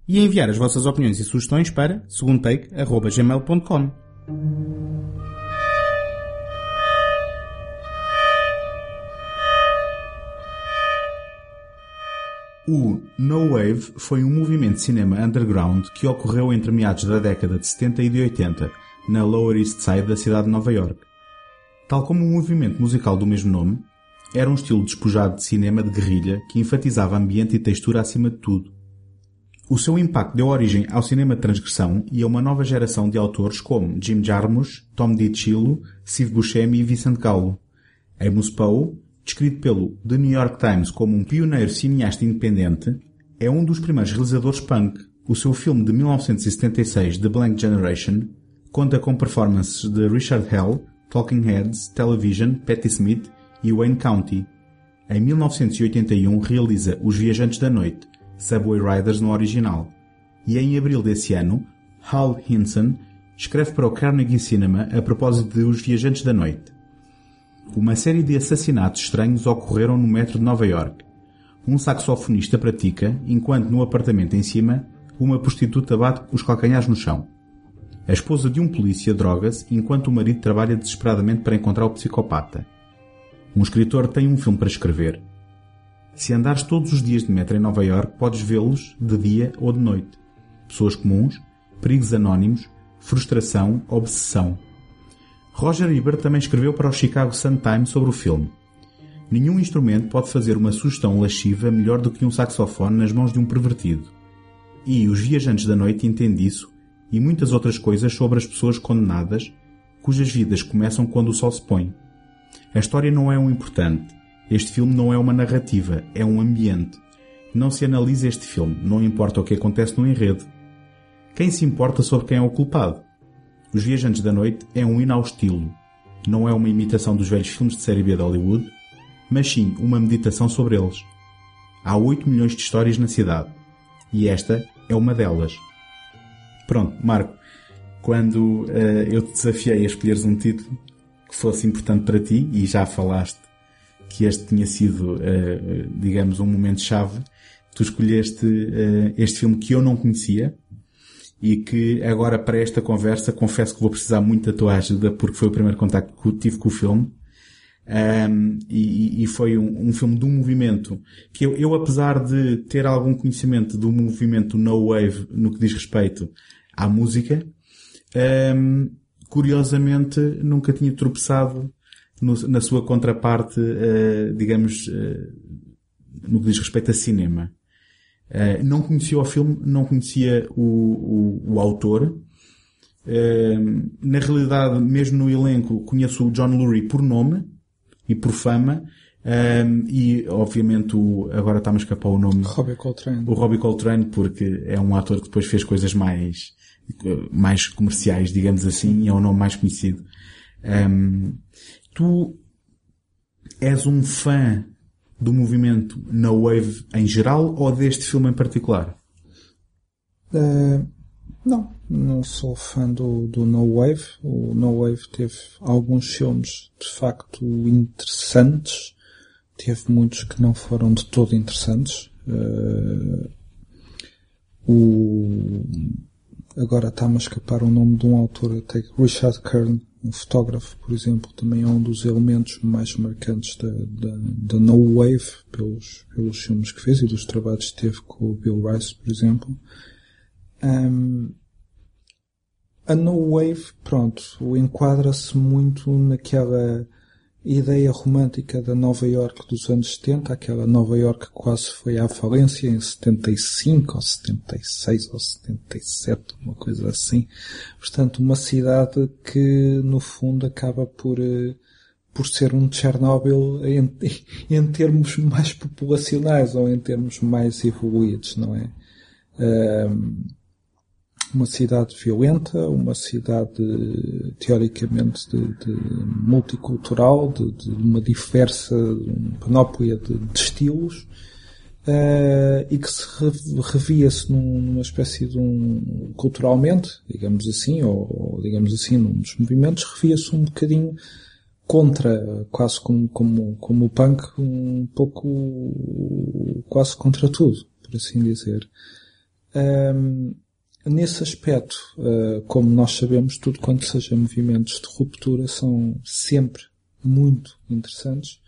e enviar as vossas opiniões e sugestões para segundotake.gmail.com. O No Wave foi um movimento de cinema underground que ocorreu entre meados da década de 70 e de 80 na Lower East Side da cidade de Nova York. Tal como o movimento musical do mesmo nome, era um estilo despojado de cinema de guerrilha que enfatizava ambiente e textura acima de tudo. O seu impacto deu origem ao cinema de transgressão e a uma nova geração de autores como Jim Jarmusch, Tom DiCillo, Steve Buscemi e Vincent Gallo. Amos Poe, descrito pelo The New York Times como um pioneiro cineasta independente, é um dos primeiros realizadores punk. O seu filme de 1976, The Blank Generation, conta com performances de Richard Hell, Talking Heads, Television, Patti Smith e Wayne County. Em 1981 realiza Os Viajantes da Noite, Subway Riders no original. E em abril desse ano, Hal Hinson escreve para o Carnegie Cinema a propósito de Os Viajantes da Noite. Uma série de assassinatos estranhos ocorreram no metro de Nova York. Um saxofonista pratica, enquanto no apartamento em cima, uma prostituta bate os calcanhares no chão. A esposa de um polícia droga-se enquanto o marido trabalha desesperadamente para encontrar o psicopata. Um escritor tem um filme para escrever. Se andares todos os dias de metro em Nova York, podes vê-los de dia ou de noite. Pessoas comuns, perigos anónimos, frustração, obsessão. Roger Ebert também escreveu para o Chicago Sun-Times sobre o filme. Nenhum instrumento pode fazer uma sugestão lasciva melhor do que um saxofone nas mãos de um pervertido. E Os Viajantes da Noite entende isso e muitas outras coisas sobre as pessoas condenadas, cujas vidas começam quando o sol se põe. A história não é um importante. Este filme não é uma narrativa, é um ambiente. Não se analisa este filme, não importa o que acontece no enredo. Quem se importa sobre quem é o culpado? Os Viajantes da Noite é um hino ao estilo. Não é uma imitação dos velhos filmes de série B de Hollywood, mas sim uma meditação sobre eles. Há 8 milhões de histórias na cidade. E esta é uma delas. Pronto, Marco, quando uh, eu te desafiei a escolheres um título, que fosse importante para ti, e já falaste que este tinha sido, uh, digamos, um momento-chave, tu escolheste uh, este filme que eu não conhecia e que agora para esta conversa confesso que vou precisar muito da tua ajuda porque foi o primeiro contacto que tive com o filme. Um, e, e, foi um, um, filme de um movimento que eu, eu, apesar de ter algum conhecimento do movimento No Wave no que diz respeito à música, um, curiosamente nunca tinha tropeçado no, na sua contraparte, uh, digamos, uh, no que diz respeito a cinema. Uh, não conhecia o filme, não conhecia o, o, o autor. na realidade, mesmo no elenco, conheço o John Lurie por nome e por fama, Um, e, obviamente, o, agora está-me a escapar o nome. Robbie Coltrane. O Robbie Coltrane, porque é um ator que depois fez coisas mais, mais comerciais, digamos assim, e é o nome mais conhecido. Um, tu és um fã do movimento No Wave em geral ou deste filme em particular? Uh, não, não sou fã do, do No Wave. O No Wave teve alguns filmes de facto interessantes teve muitos que não foram de todo interessantes. Uh, o, agora está-me a escapar o nome de um autor, até Richard Kern, um fotógrafo, por exemplo, também é um dos elementos mais marcantes da, da, da No Wave, pelos, pelos filmes que fez e dos trabalhos que teve com o Bill Rice, por exemplo. Um, a No Wave, pronto, enquadra-se muito naquela ideia romântica da Nova York dos anos 70, aquela Nova York que quase foi à falência em 75 ou 76 ou 77, uma coisa assim. Portanto, uma cidade que no fundo acaba por eh, por ser um Chernobyl em, em termos mais populacionais ou em termos mais evoluídos, não é? Um, uma cidade violenta, uma cidade teoricamente de, de multicultural, de, de, uma diversa uma panóplia de, de estilos, uh, e que se revia-se numa espécie de um, culturalmente, digamos assim, ou, ou digamos assim, num dos movimentos, revia-se um bocadinho contra, quase como, como, como o punk, um pouco quase contra tudo, por assim dizer. Um, Nesse aspecto, eh, como nós sabemos, tudo quanto seja movimentos de ruptura são sempre muito interessantes.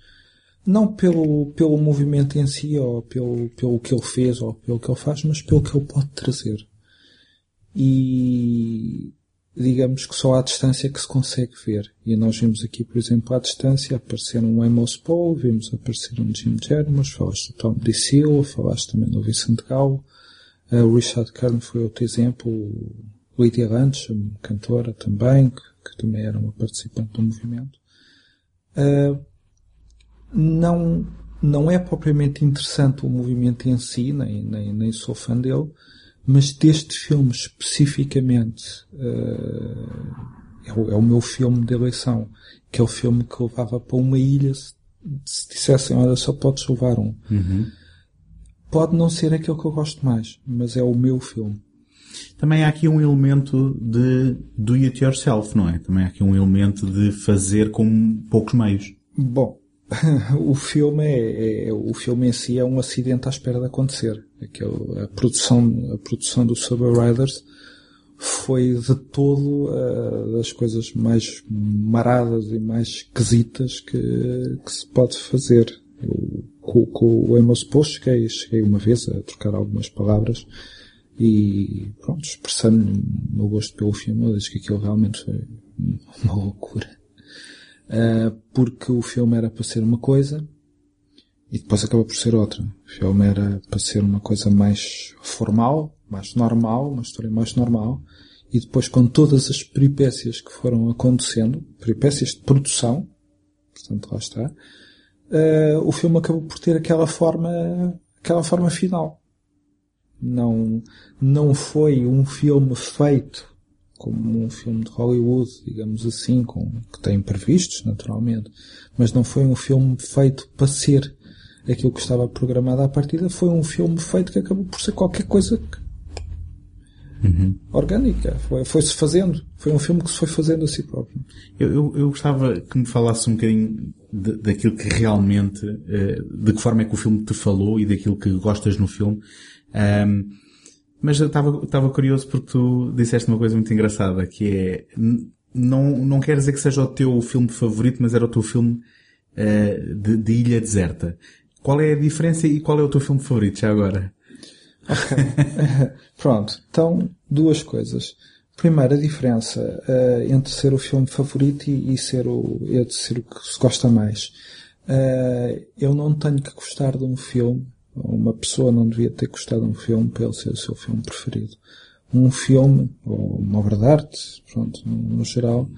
Não pelo, pelo movimento em si, ou pelo, pelo que ele fez, ou pelo que ele faz, mas pelo que ele pode trazer. E digamos que só à distância que se consegue ver. E nós vimos aqui, por exemplo, à distância aparecer um Amos Paul, vimos aparecer um Jim Jarmusch, falaste do Tom DeSilva, falaste também do Vicente Galo, o Richard Kern foi outro exemplo. Lydia Ranch, cantora também, que, que, também era uma participante do movimento. Uh, não, não é propriamente interessante o movimento em si, nem, nem, nem sou fã dele, mas deste filme especificamente uh, é, o, é, o, meu filme de eleição, que é o filme que levava para uma ilha se, se dissessem, olha, só podes levar um. Uhum pode não ser aquele que eu gosto mais, mas é o meu filme. Também há aqui um elemento de do it yourself, não é? Também há aqui um elemento de fazer com poucos meios. Bom, o filme é, é, o filme em si é um acidente à espera de acontecer. Aquele, a produção, a produção do Sober Riders foi de todo uh, das coisas mais maradas e mais esquisitas que, que se pode fazer. Eu com, com o Amos Post cheguei, cheguei uma vez a trocar algumas palavras e pronto, expressando o meu gosto pelo filme, eu disse que aquilo realmente foi uma loucura. Uh, porque o filme era para ser uma coisa e depois acaba por ser outra. O filme era para ser uma coisa mais formal, mais normal, uma história mais normal, e depois com todas as peripécias que foram acontecendo, peripécias de produção, portanto lá está, uh, o filme acabou por ter aquela forma, aquela forma final. Não, não foi um filme feito como um filme de Hollywood, digamos assim, com, que tem previstos, naturalmente, mas não foi um filme feito para ser aquilo que estava programado à partida, foi um filme feito que acabou por ser qualquer coisa uhum. orgânica. Foi, foi-se fazendo. Foi um filme que se foi fazendo a si próprio. Eu, eu, eu gostava que me falasse um bocadinho de, daquilo que realmente, uh, de que forma é que o filme te falou e daquilo que gostas no filme. Um, mas eu estava, estava curioso porque tu disseste uma coisa muito engraçada, que é, não, não quer dizer que seja o teu filme favorito, mas era o teu filme uh, de, de Ilha Deserta. Qual é a diferença e qual é o teu filme favorito já agora? Ok. Pronto. Então, duas coisas. Primeiro, a diferença uh, entre ser o filme favorito e, e ser o, e ser o que se gosta mais. Uh, eu não tenho que gostar de um filme, uma pessoa não devia ter gostado de um filme para ele ser o seu filme preferido. Um filme, ou uma obra de arte, pronto, no, no geral,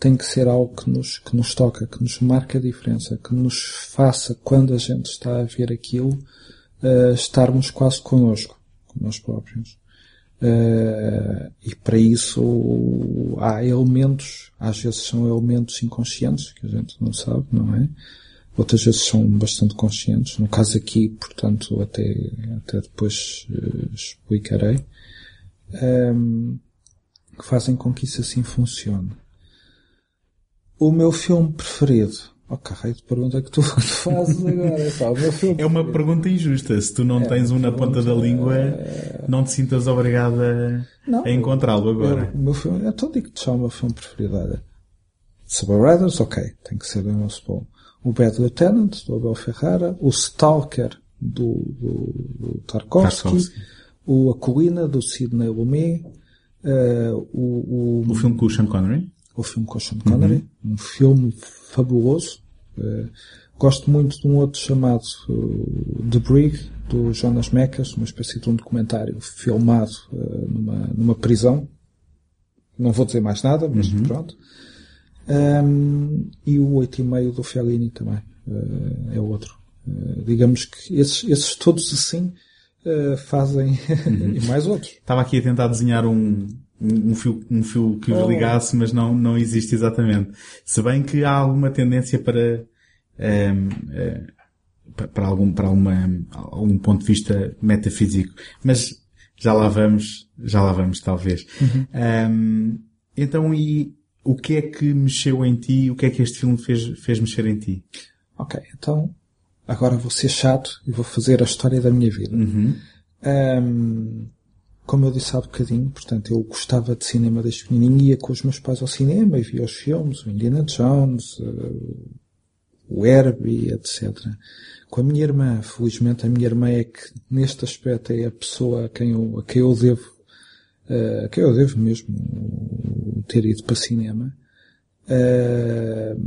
tem que ser algo que nos, que nos toca, que nos marca a diferença, que nos faça, quando a gente está a ver aquilo, uh, estarmos quase connosco, com nós próprios. Uh, e para isso há elementos, às vezes são elementos inconscientes, que a gente não sabe, não é? Outras vezes são bastante conscientes. No caso aqui, portanto, até, até depois uh, explicarei. Um, que fazem com que isso assim funcione. O meu filme preferido. Oh, caralho, de pergunta que tu, fazes agora. É, só, o meu filme é uma pergunta injusta. Se tu não é, tens um na ponta da língua, é... não te sintas obrigada a encontrá-lo agora. O meu filme, então digo-te só o meu filme preferido. Olha, Saber Riders, ok, tem que ser bem bom. O Bad Lieutenant, do Abel Ferrara. O Stalker, do, do, do Tarkovsky. Tarkovsky. O A Colina, do Sidney Lumet. Uh, o, o, o filme com o Sean Connery? o filme com o Sean Connery, uhum. um filme fabuloso. Uh, gosto muito de um outro chamado uh, The Brig, do Jonas Mekas, uma espécie de um documentário filmado uh, numa, numa prisão. Não vou dizer mais nada, mas uhum. pronto. Um, e o 8,5 do Fellini também é outro. digamos que esses, esses todos assim fazem uhum. e mais outros. Estava aqui a tentar desenhar um, um fio, um fio que os ligasse, mas não, não existe exatamente. Se bem que há alguma tendência para, um, ehm, eh, para algum, para alguma, algum ponto de vista metafísico. Mas já lá vamos, já lá vamos talvez. Uhum. Um, ehm, então, e o que é que mexeu em ti? O que é que este filme fez, fez mexer em ti? Ok, então, agora vou ser chato e vou fazer a história da minha vida. Uhum. Um, ehm, como eu disse há bocadinho, portanto, eu gostava de cinema desde pequenininho, ia com os meus pais ao cinema e via os filmes, o Indiana Jones, uh, o Herbie, etc. Com a minha irmã, felizmente a minha irmã é que, neste aspecto, é a pessoa a quem eu, a quem eu devo, uh, a quem eu devo mesmo ter ido para cinema. Uh,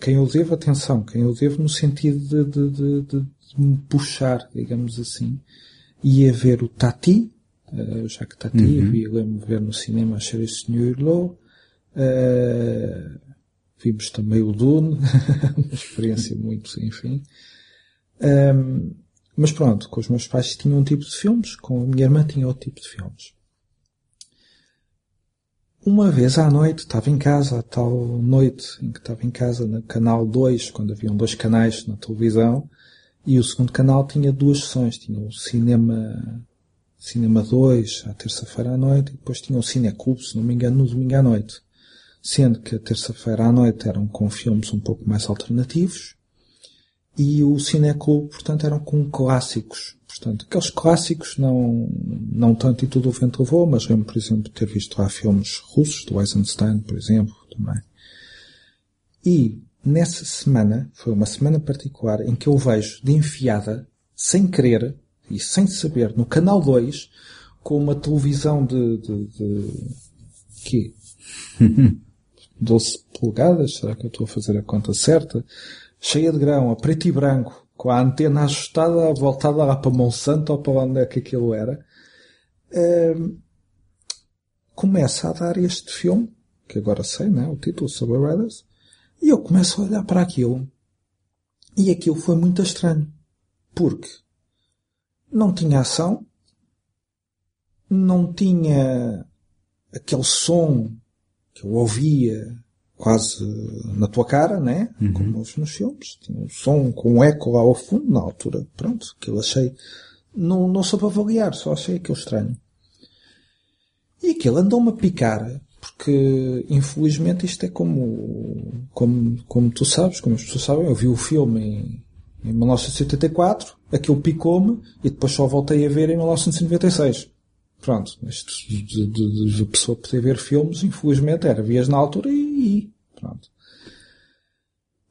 quem eu devo atenção, quem eu devo no sentido de, de, de, de me puxar, digamos assim, ia ver o Tati, uh, Jacques Tati, uhum. vi, lembro ver no cinema Cher Senhor Low. Uh, vimos também o Dune, uma experiência muito, enfim. Um, mas pronto, com os meus pais tinha um tipo de filmes, com a minha irmã tinha outro tipo de filmes. Uma vez à noite, estava em casa, a tal noite em que estava em casa no canal 2, quando haviam dois canais na televisão, e o segundo canal tinha duas sessões, tinha o cinema Cinema 2 à terça-feira à noite e depois tinha o Cineclube, se não me engano, no domingo à noite. Sendo que a terça-feira à noite eram com filmes um pouco mais alternativos e o Cineclube, portanto, eram com clássicos. Portanto, aqueles clássicos não, não tanto e tudo o vento levou, mas lembro, por exemplo, ter visto lá filmes russos, do Eisenstein, por exemplo, também. E nessa semana, foi uma semana particular em que eu vejo de enfiada, sem querer, e sem saber, no canal 2, com uma televisão de, de, de quê? 12 polegadas, será que eu estou a fazer a conta certa? Cheia de grão, a preto e branco, com a antena ajustada, voltada lá para Monsanto ou para onde é que aquilo era. Um, começa a dar este filme, que agora sei, né? O título, Sober Riders, e eu começo a olhar para aquilo. E aquilo foi muito estranho. Porque não tinha ação, não tinha aquele som que eu ouvia quase na tua cara, né? Uhum. Como nos filmes. Tinha um som com um eco lá ao fundo, na altura. Pronto, que eu achei. Não, não soube avaliar, só achei aquilo estranho. E aquilo andou-me a picar, porque infelizmente isto é como, como, como tu sabes, como as pessoas sabem, eu vi o filme em, em 1974, aquilo picou-me e depois só voltei a ver em 1996. Pronto, isto de, de, de, pessoa poder ver filmes, infelizmente era vias na altura e, e pronto.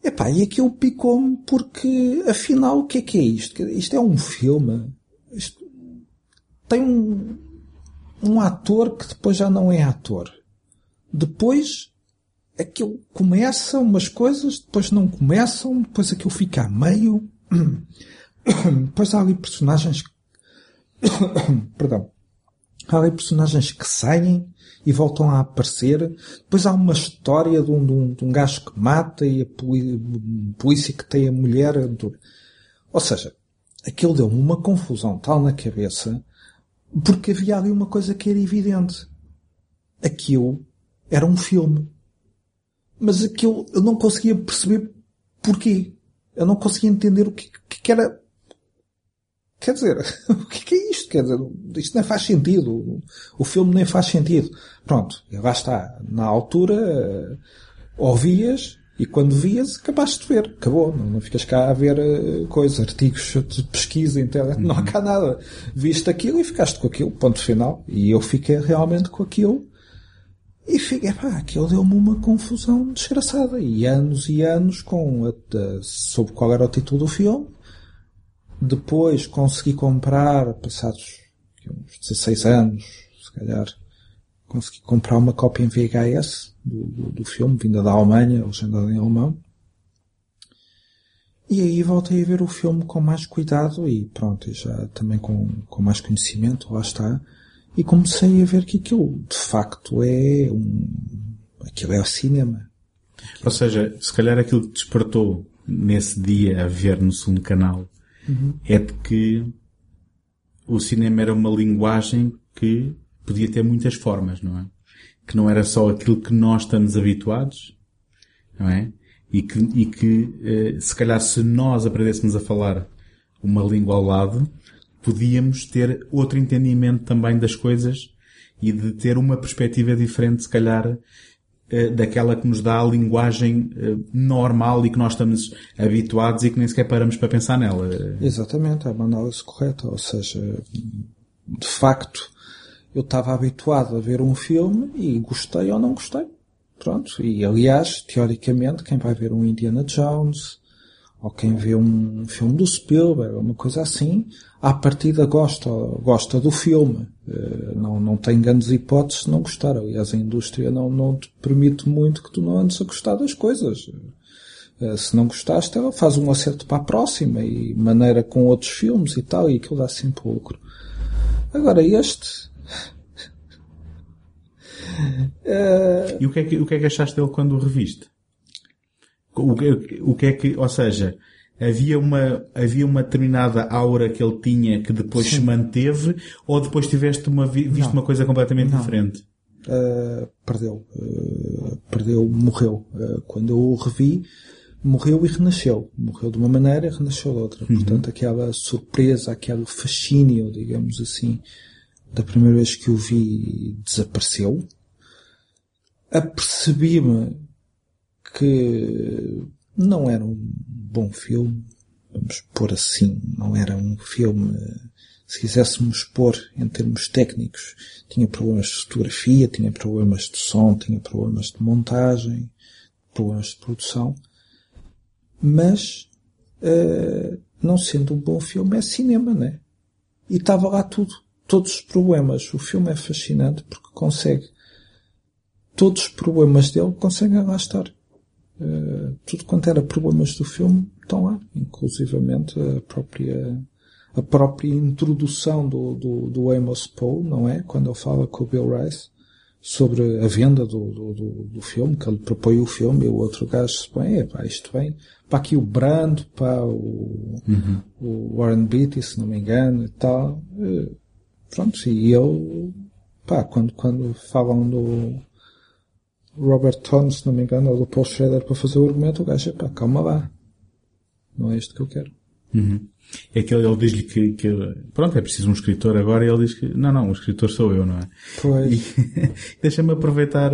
Epá, e aquilo picou-me porque afinal o que é que é isto? Isto é um filme. Isto tem um, um ator que depois já não é ator. Depois aquilo começa umas coisas, depois não começam, depois aquilo fica a meio. Depois há ali personagens. Perdão. Há ali personagens que saem e voltam a aparecer. Depois há uma história de um, de um, de um gajo que mata e a polícia que tem a mulher. Ou seja, aquilo deu-me uma confusão tal na cabeça porque havia ali uma coisa que era evidente. Aquilo era um filme. Mas aquilo eu não conseguia perceber porquê. Eu não conseguia entender o que, que era Quer dizer, o que é isto? Quer dizer, isto nem faz sentido. O filme nem faz sentido. Pronto, lá está. Na altura, ouvias e quando vias, acabaste de ver. Acabou. Não, não ficas cá a ver uh, coisas, artigos de pesquisa, internet. Não há cá nada. Viste aquilo e ficaste com aquilo. Ponto final. E eu fiquei realmente com aquilo. E fiquei, pá, aquilo deu-me uma confusão desgraçada. E anos e anos com a, a, sobre qual era o título do filme depois consegui comprar, passados uns 16 anos, se calhar, consegui comprar uma cópia em VHS do, do, do filme, vinda da Alemanha, legendada em alemão. E aí voltei a ver o filme com mais cuidado e pronto, já também com, com mais conhecimento, lá está. E comecei a ver que aquilo, de facto, é um, aquilo é o cinema. Ou seja, se calhar aquilo que despertou nesse dia a ver no segundo canal uhum. é de que o cinema era uma linguagem que podia ter muitas formas, não é? Que não era só aquilo que nós estamos habituados, não é? E que, e que eh, se calhar se nós aprendêssemos a falar uma língua ao lado, podíamos ter outro entendimento também das coisas e de ter uma perspectiva diferente, se calhar, eh, daquela que nos dá a linguagem eh, normal e que nós estamos habituados e que nem sequer paramos para pensar nela. Exatamente, é uma análise correta. Ou seja, de facto, eu estava habituado a ver um filme e gostei ou não gostei. Pronto. E aliás, teoricamente, quem vai ver um Indiana Jones, ou quem vê um filme do Spielberg, uma coisa assim, à partida gosta, gosta do filme. Eh, não, não tem grandes hipóteses de não gostar. Aliás, a indústria não, não te permite muito que tu não andes a gostar das coisas. Eh, se não gostaste, ela faz um acerto para a próxima e maneira com outros filmes e tal, e aquilo dá sempre lucro. Agora, este. uh... E o que, é que, o que é que achaste dele quando o reviste? O que, o que é que, ou seja, havia uma, havia uma determinada aura que ele tinha que depois Sim. se manteve, ou depois tiveste uma, visto não. uma coisa completamente não. diferente? Uh, perdeu. Uh, perdeu, morreu. Uh, quando eu o revi, morreu e renasceu. Morreu de uma maneira e renasceu de outra. Uhum. Portanto, aquela surpresa, aquele fascínio, digamos assim, da primeira vez que o vi, desapareceu. Apercebi-me que não era um bom filme, vamos pôr assim, não era um filme, se quiséssemos pôr em termos técnicos, tinha problemas de fotografia, tinha problemas de som, tinha problemas de montagem, problemas de produção, mas, uh, não sendo um bom filme, é cinema, né? E estava lá tudo, todos os problemas. O filme é fascinante porque consegue, todos os problemas dele conseguem lá estar. Uh, tudo quanto era problemas do filme estão lá, inclusivamente a própria a própria introdução do, do, do Amos Poe, não é? Quando ele fala com o Bill Rice sobre a venda do, do, do, do filme, que ele propõe o filme e o outro gajo se põe, pá, isto vem para aqui o Brando, para o, uhum. o Warren Beatty, se não me engano, e tal. E, pronto, e ele, pá, quando, quando falam do, Robert Tone, se não me engano, ou do Paul Schrader para fazer o argumento, o gajo, pá, calma lá. Não é isto que eu quero. Uhum. É que ele, ele diz-lhe que, que, pronto, é preciso um escritor agora e ele diz que, não, não, o escritor sou eu, não é? Pois. deixa-me aproveitar,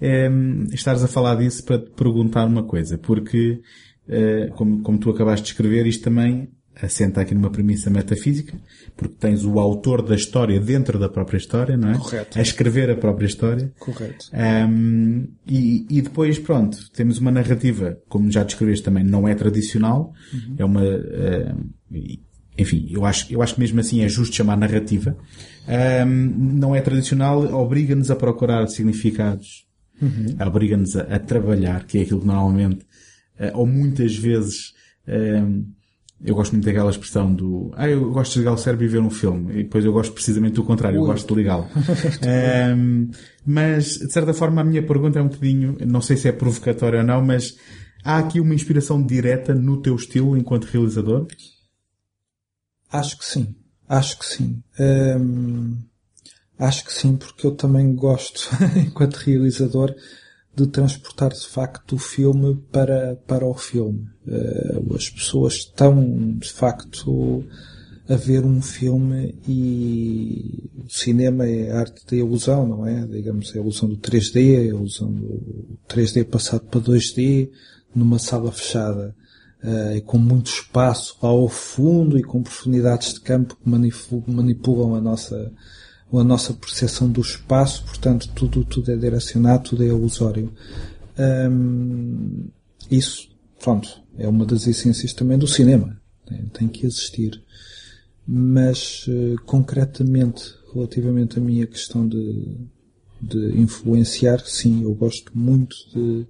é, estares a falar disso para te perguntar uma coisa, porque, é, como, como tu acabaste de escrever, isto também assenta aqui numa premissa metafísica, porque tens o autor da história dentro da própria história, não é? Correto. A escrever a própria história. Correto. Um, e, e depois, pronto, temos uma narrativa, como já descreveste também, não é tradicional, uhum. é uma, uh, enfim, eu acho, eu acho que mesmo assim é justo chamar narrativa. Um, não é tradicional, obriga-nos a procurar significados, uhum. obriga-nos a, a, trabalhar, que é aquilo que normalmente, uh, ou muitas vezes, um, eu gosto muito daquela expressão do, ah, eu gosto de ligar o cérebro e ver um filme. E depois eu gosto precisamente do contrário, Ui. eu gosto de ligá-lo. um, mas, de certa forma, a minha pergunta é um bocadinho, não sei se é provocatória ou não, mas há aqui uma inspiração direta no teu estilo enquanto realizador? Acho que sim. Acho que sim. Um, acho que sim, porque eu também gosto, enquanto realizador, de transportar de facto o filme para, para o filme. Uh, as pessoas estão de facto a ver um filme e o cinema é a arte da ilusão, não é? Digamos, é a ilusão do 3D, a ilusão do 3D passado para 2D, numa sala fechada uh, e com muito espaço ao fundo e com profundidades de campo que manipulam a nossa a nossa percepção do espaço, portanto tudo tudo é direcionado, tudo é ilusório. Um, isso, pronto, é uma das essências também do cinema. Tem, tem que existir. Mas uh, concretamente, relativamente à minha questão de, de influenciar, sim, eu gosto muito de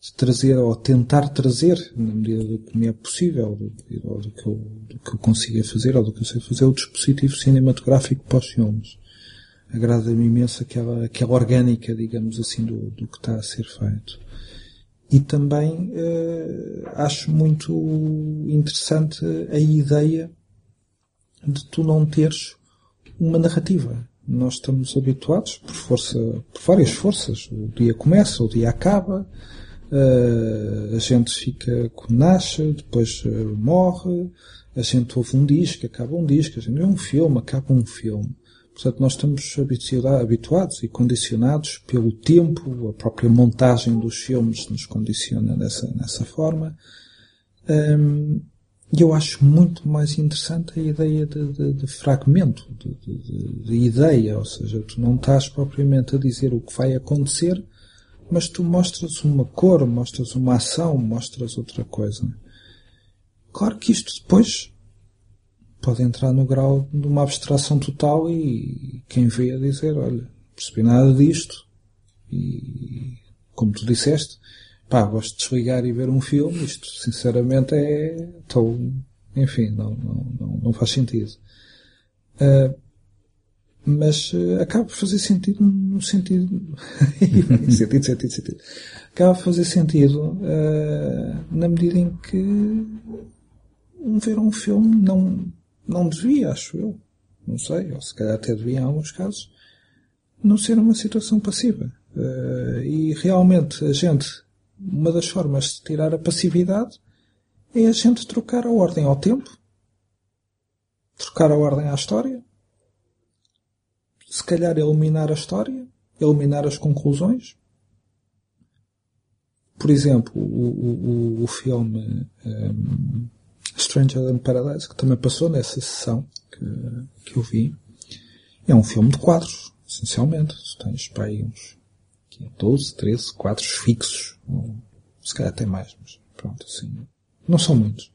de trazer ou tentar trazer, na medida do que me é possível, do, ou do que, eu, do que eu consiga fazer, ou do que eu sei fazer, o dispositivo cinematográfico para os filmes. Agrada-me imenso aquela, aquela orgânica, digamos assim, do, do que está a ser feito. E também eh, acho muito interessante a ideia de tu não teres uma narrativa. Nós estamos habituados por força, por várias forças. O dia começa, o dia acaba, a gente fica, nasce, depois uh, morre, a gente ouve um disco, acaba um disco, a gente vê um filme, acaba um filme. Portanto, nós estamos habituados e condicionados pelo tempo, a própria montagem dos filmes nos condiciona dessa, nessa forma. Um, e eu acho muito mais interessante a ideia de, de, de fragmento, de, de, ideia, ou seja, tu não estás propriamente a dizer o que vai acontecer, mas tu mostras uma cor, mostras uma ação, mostras outra coisa. Claro que isto depois pode entrar no grau de uma abstração total e quem vê a dizer, olha, percebi nada disto e, como tu disseste, pá, gosto de desligar e ver um filme, isto sinceramente é, estou, enfim, não, não, não, não faz sentido. Uh, mas uh, acaba por fazer sentido no sentido. sentido, sentido, sentido. Acaba por fazer sentido uh, na medida em que um ver um filme não, não devia, acho eu. Não sei, ou se calhar até devia em alguns casos, não ser uma situação passiva. Uh, e realmente a gente, uma das formas de tirar a passividade é a gente trocar a ordem ao tempo, trocar a ordem à história, se calhar eliminar a história, eliminar as conclusões. Por exemplo, o, o, o filme um, Stranger in Paradise, que também passou nessa sessão que, que eu vi, é um filme de quadros, essencialmente. Tu tens para aí uns 12, 13 quadros fixos, se calhar até mais, mas pronto, assim, não são muitos,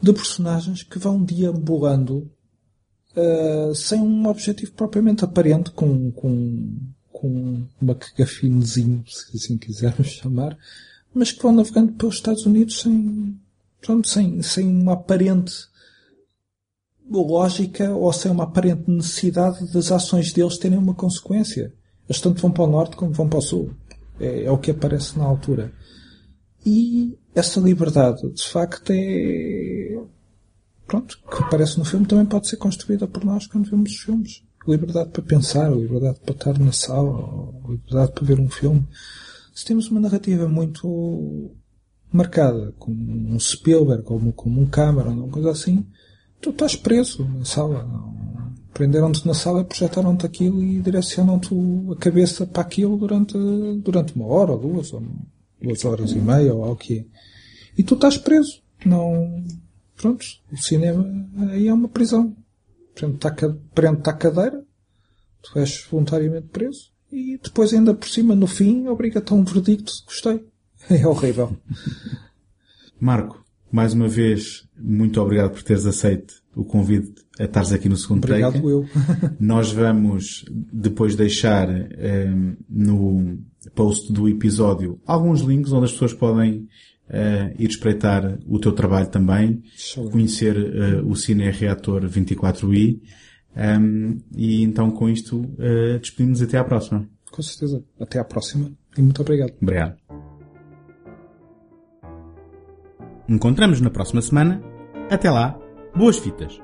de personagens que vão deambulando uh, sem um objetivo propriamente aparente, com, com, com uma cagafinezinho, se assim quisermos chamar, mas que vão navegando pelos Estados Unidos sem, pronto, sem, sem uma aparente lógica ou sem uma aparente necessidade das ações deles terem uma consequência. Eles tanto vão para o norte como vão para o sul. É, é o que aparece na altura. E essa liberdade, de facto, é, pronto, que aparece no filme também pode ser construída por nós quando vemos os filmes. Liberdade para pensar, liberdade para estar na sala, liberdade para ver um filme. Se temos uma narrativa muito marcada, como um Spielberg, como, como um Cameron, uma coisa assim, tu estás preso na sala. Prenderam-te na sala, projetaram-te aquilo e direcionam-te a cabeça para aquilo durante, durante uma hora ou duas, ou duas horas e meia, ou algo que é. E tu estás preso. Não, Pronto, o cinema aí é uma prisão. Prende-te à cadeira, tu és voluntariamente preso e depois ainda por cima, no fim, obriga-te a um verdicto de gostei. É horrível. Marco, mais uma vez, muito obrigado por teres aceito o convite a estares aqui no segundo obrigado take. eu. Nós vamos depois deixar um, no post do episódio alguns links onde as pessoas podem uh, ir espreitar o teu trabalho também, Show. conhecer uh, o Cine Reator 24i, um, e então com isto uh, despedimos até à próxima. Com certeza. Até à próxima e muito obrigado. Obrigado. Encontramos na próxima semana. Até lá, boas fitas!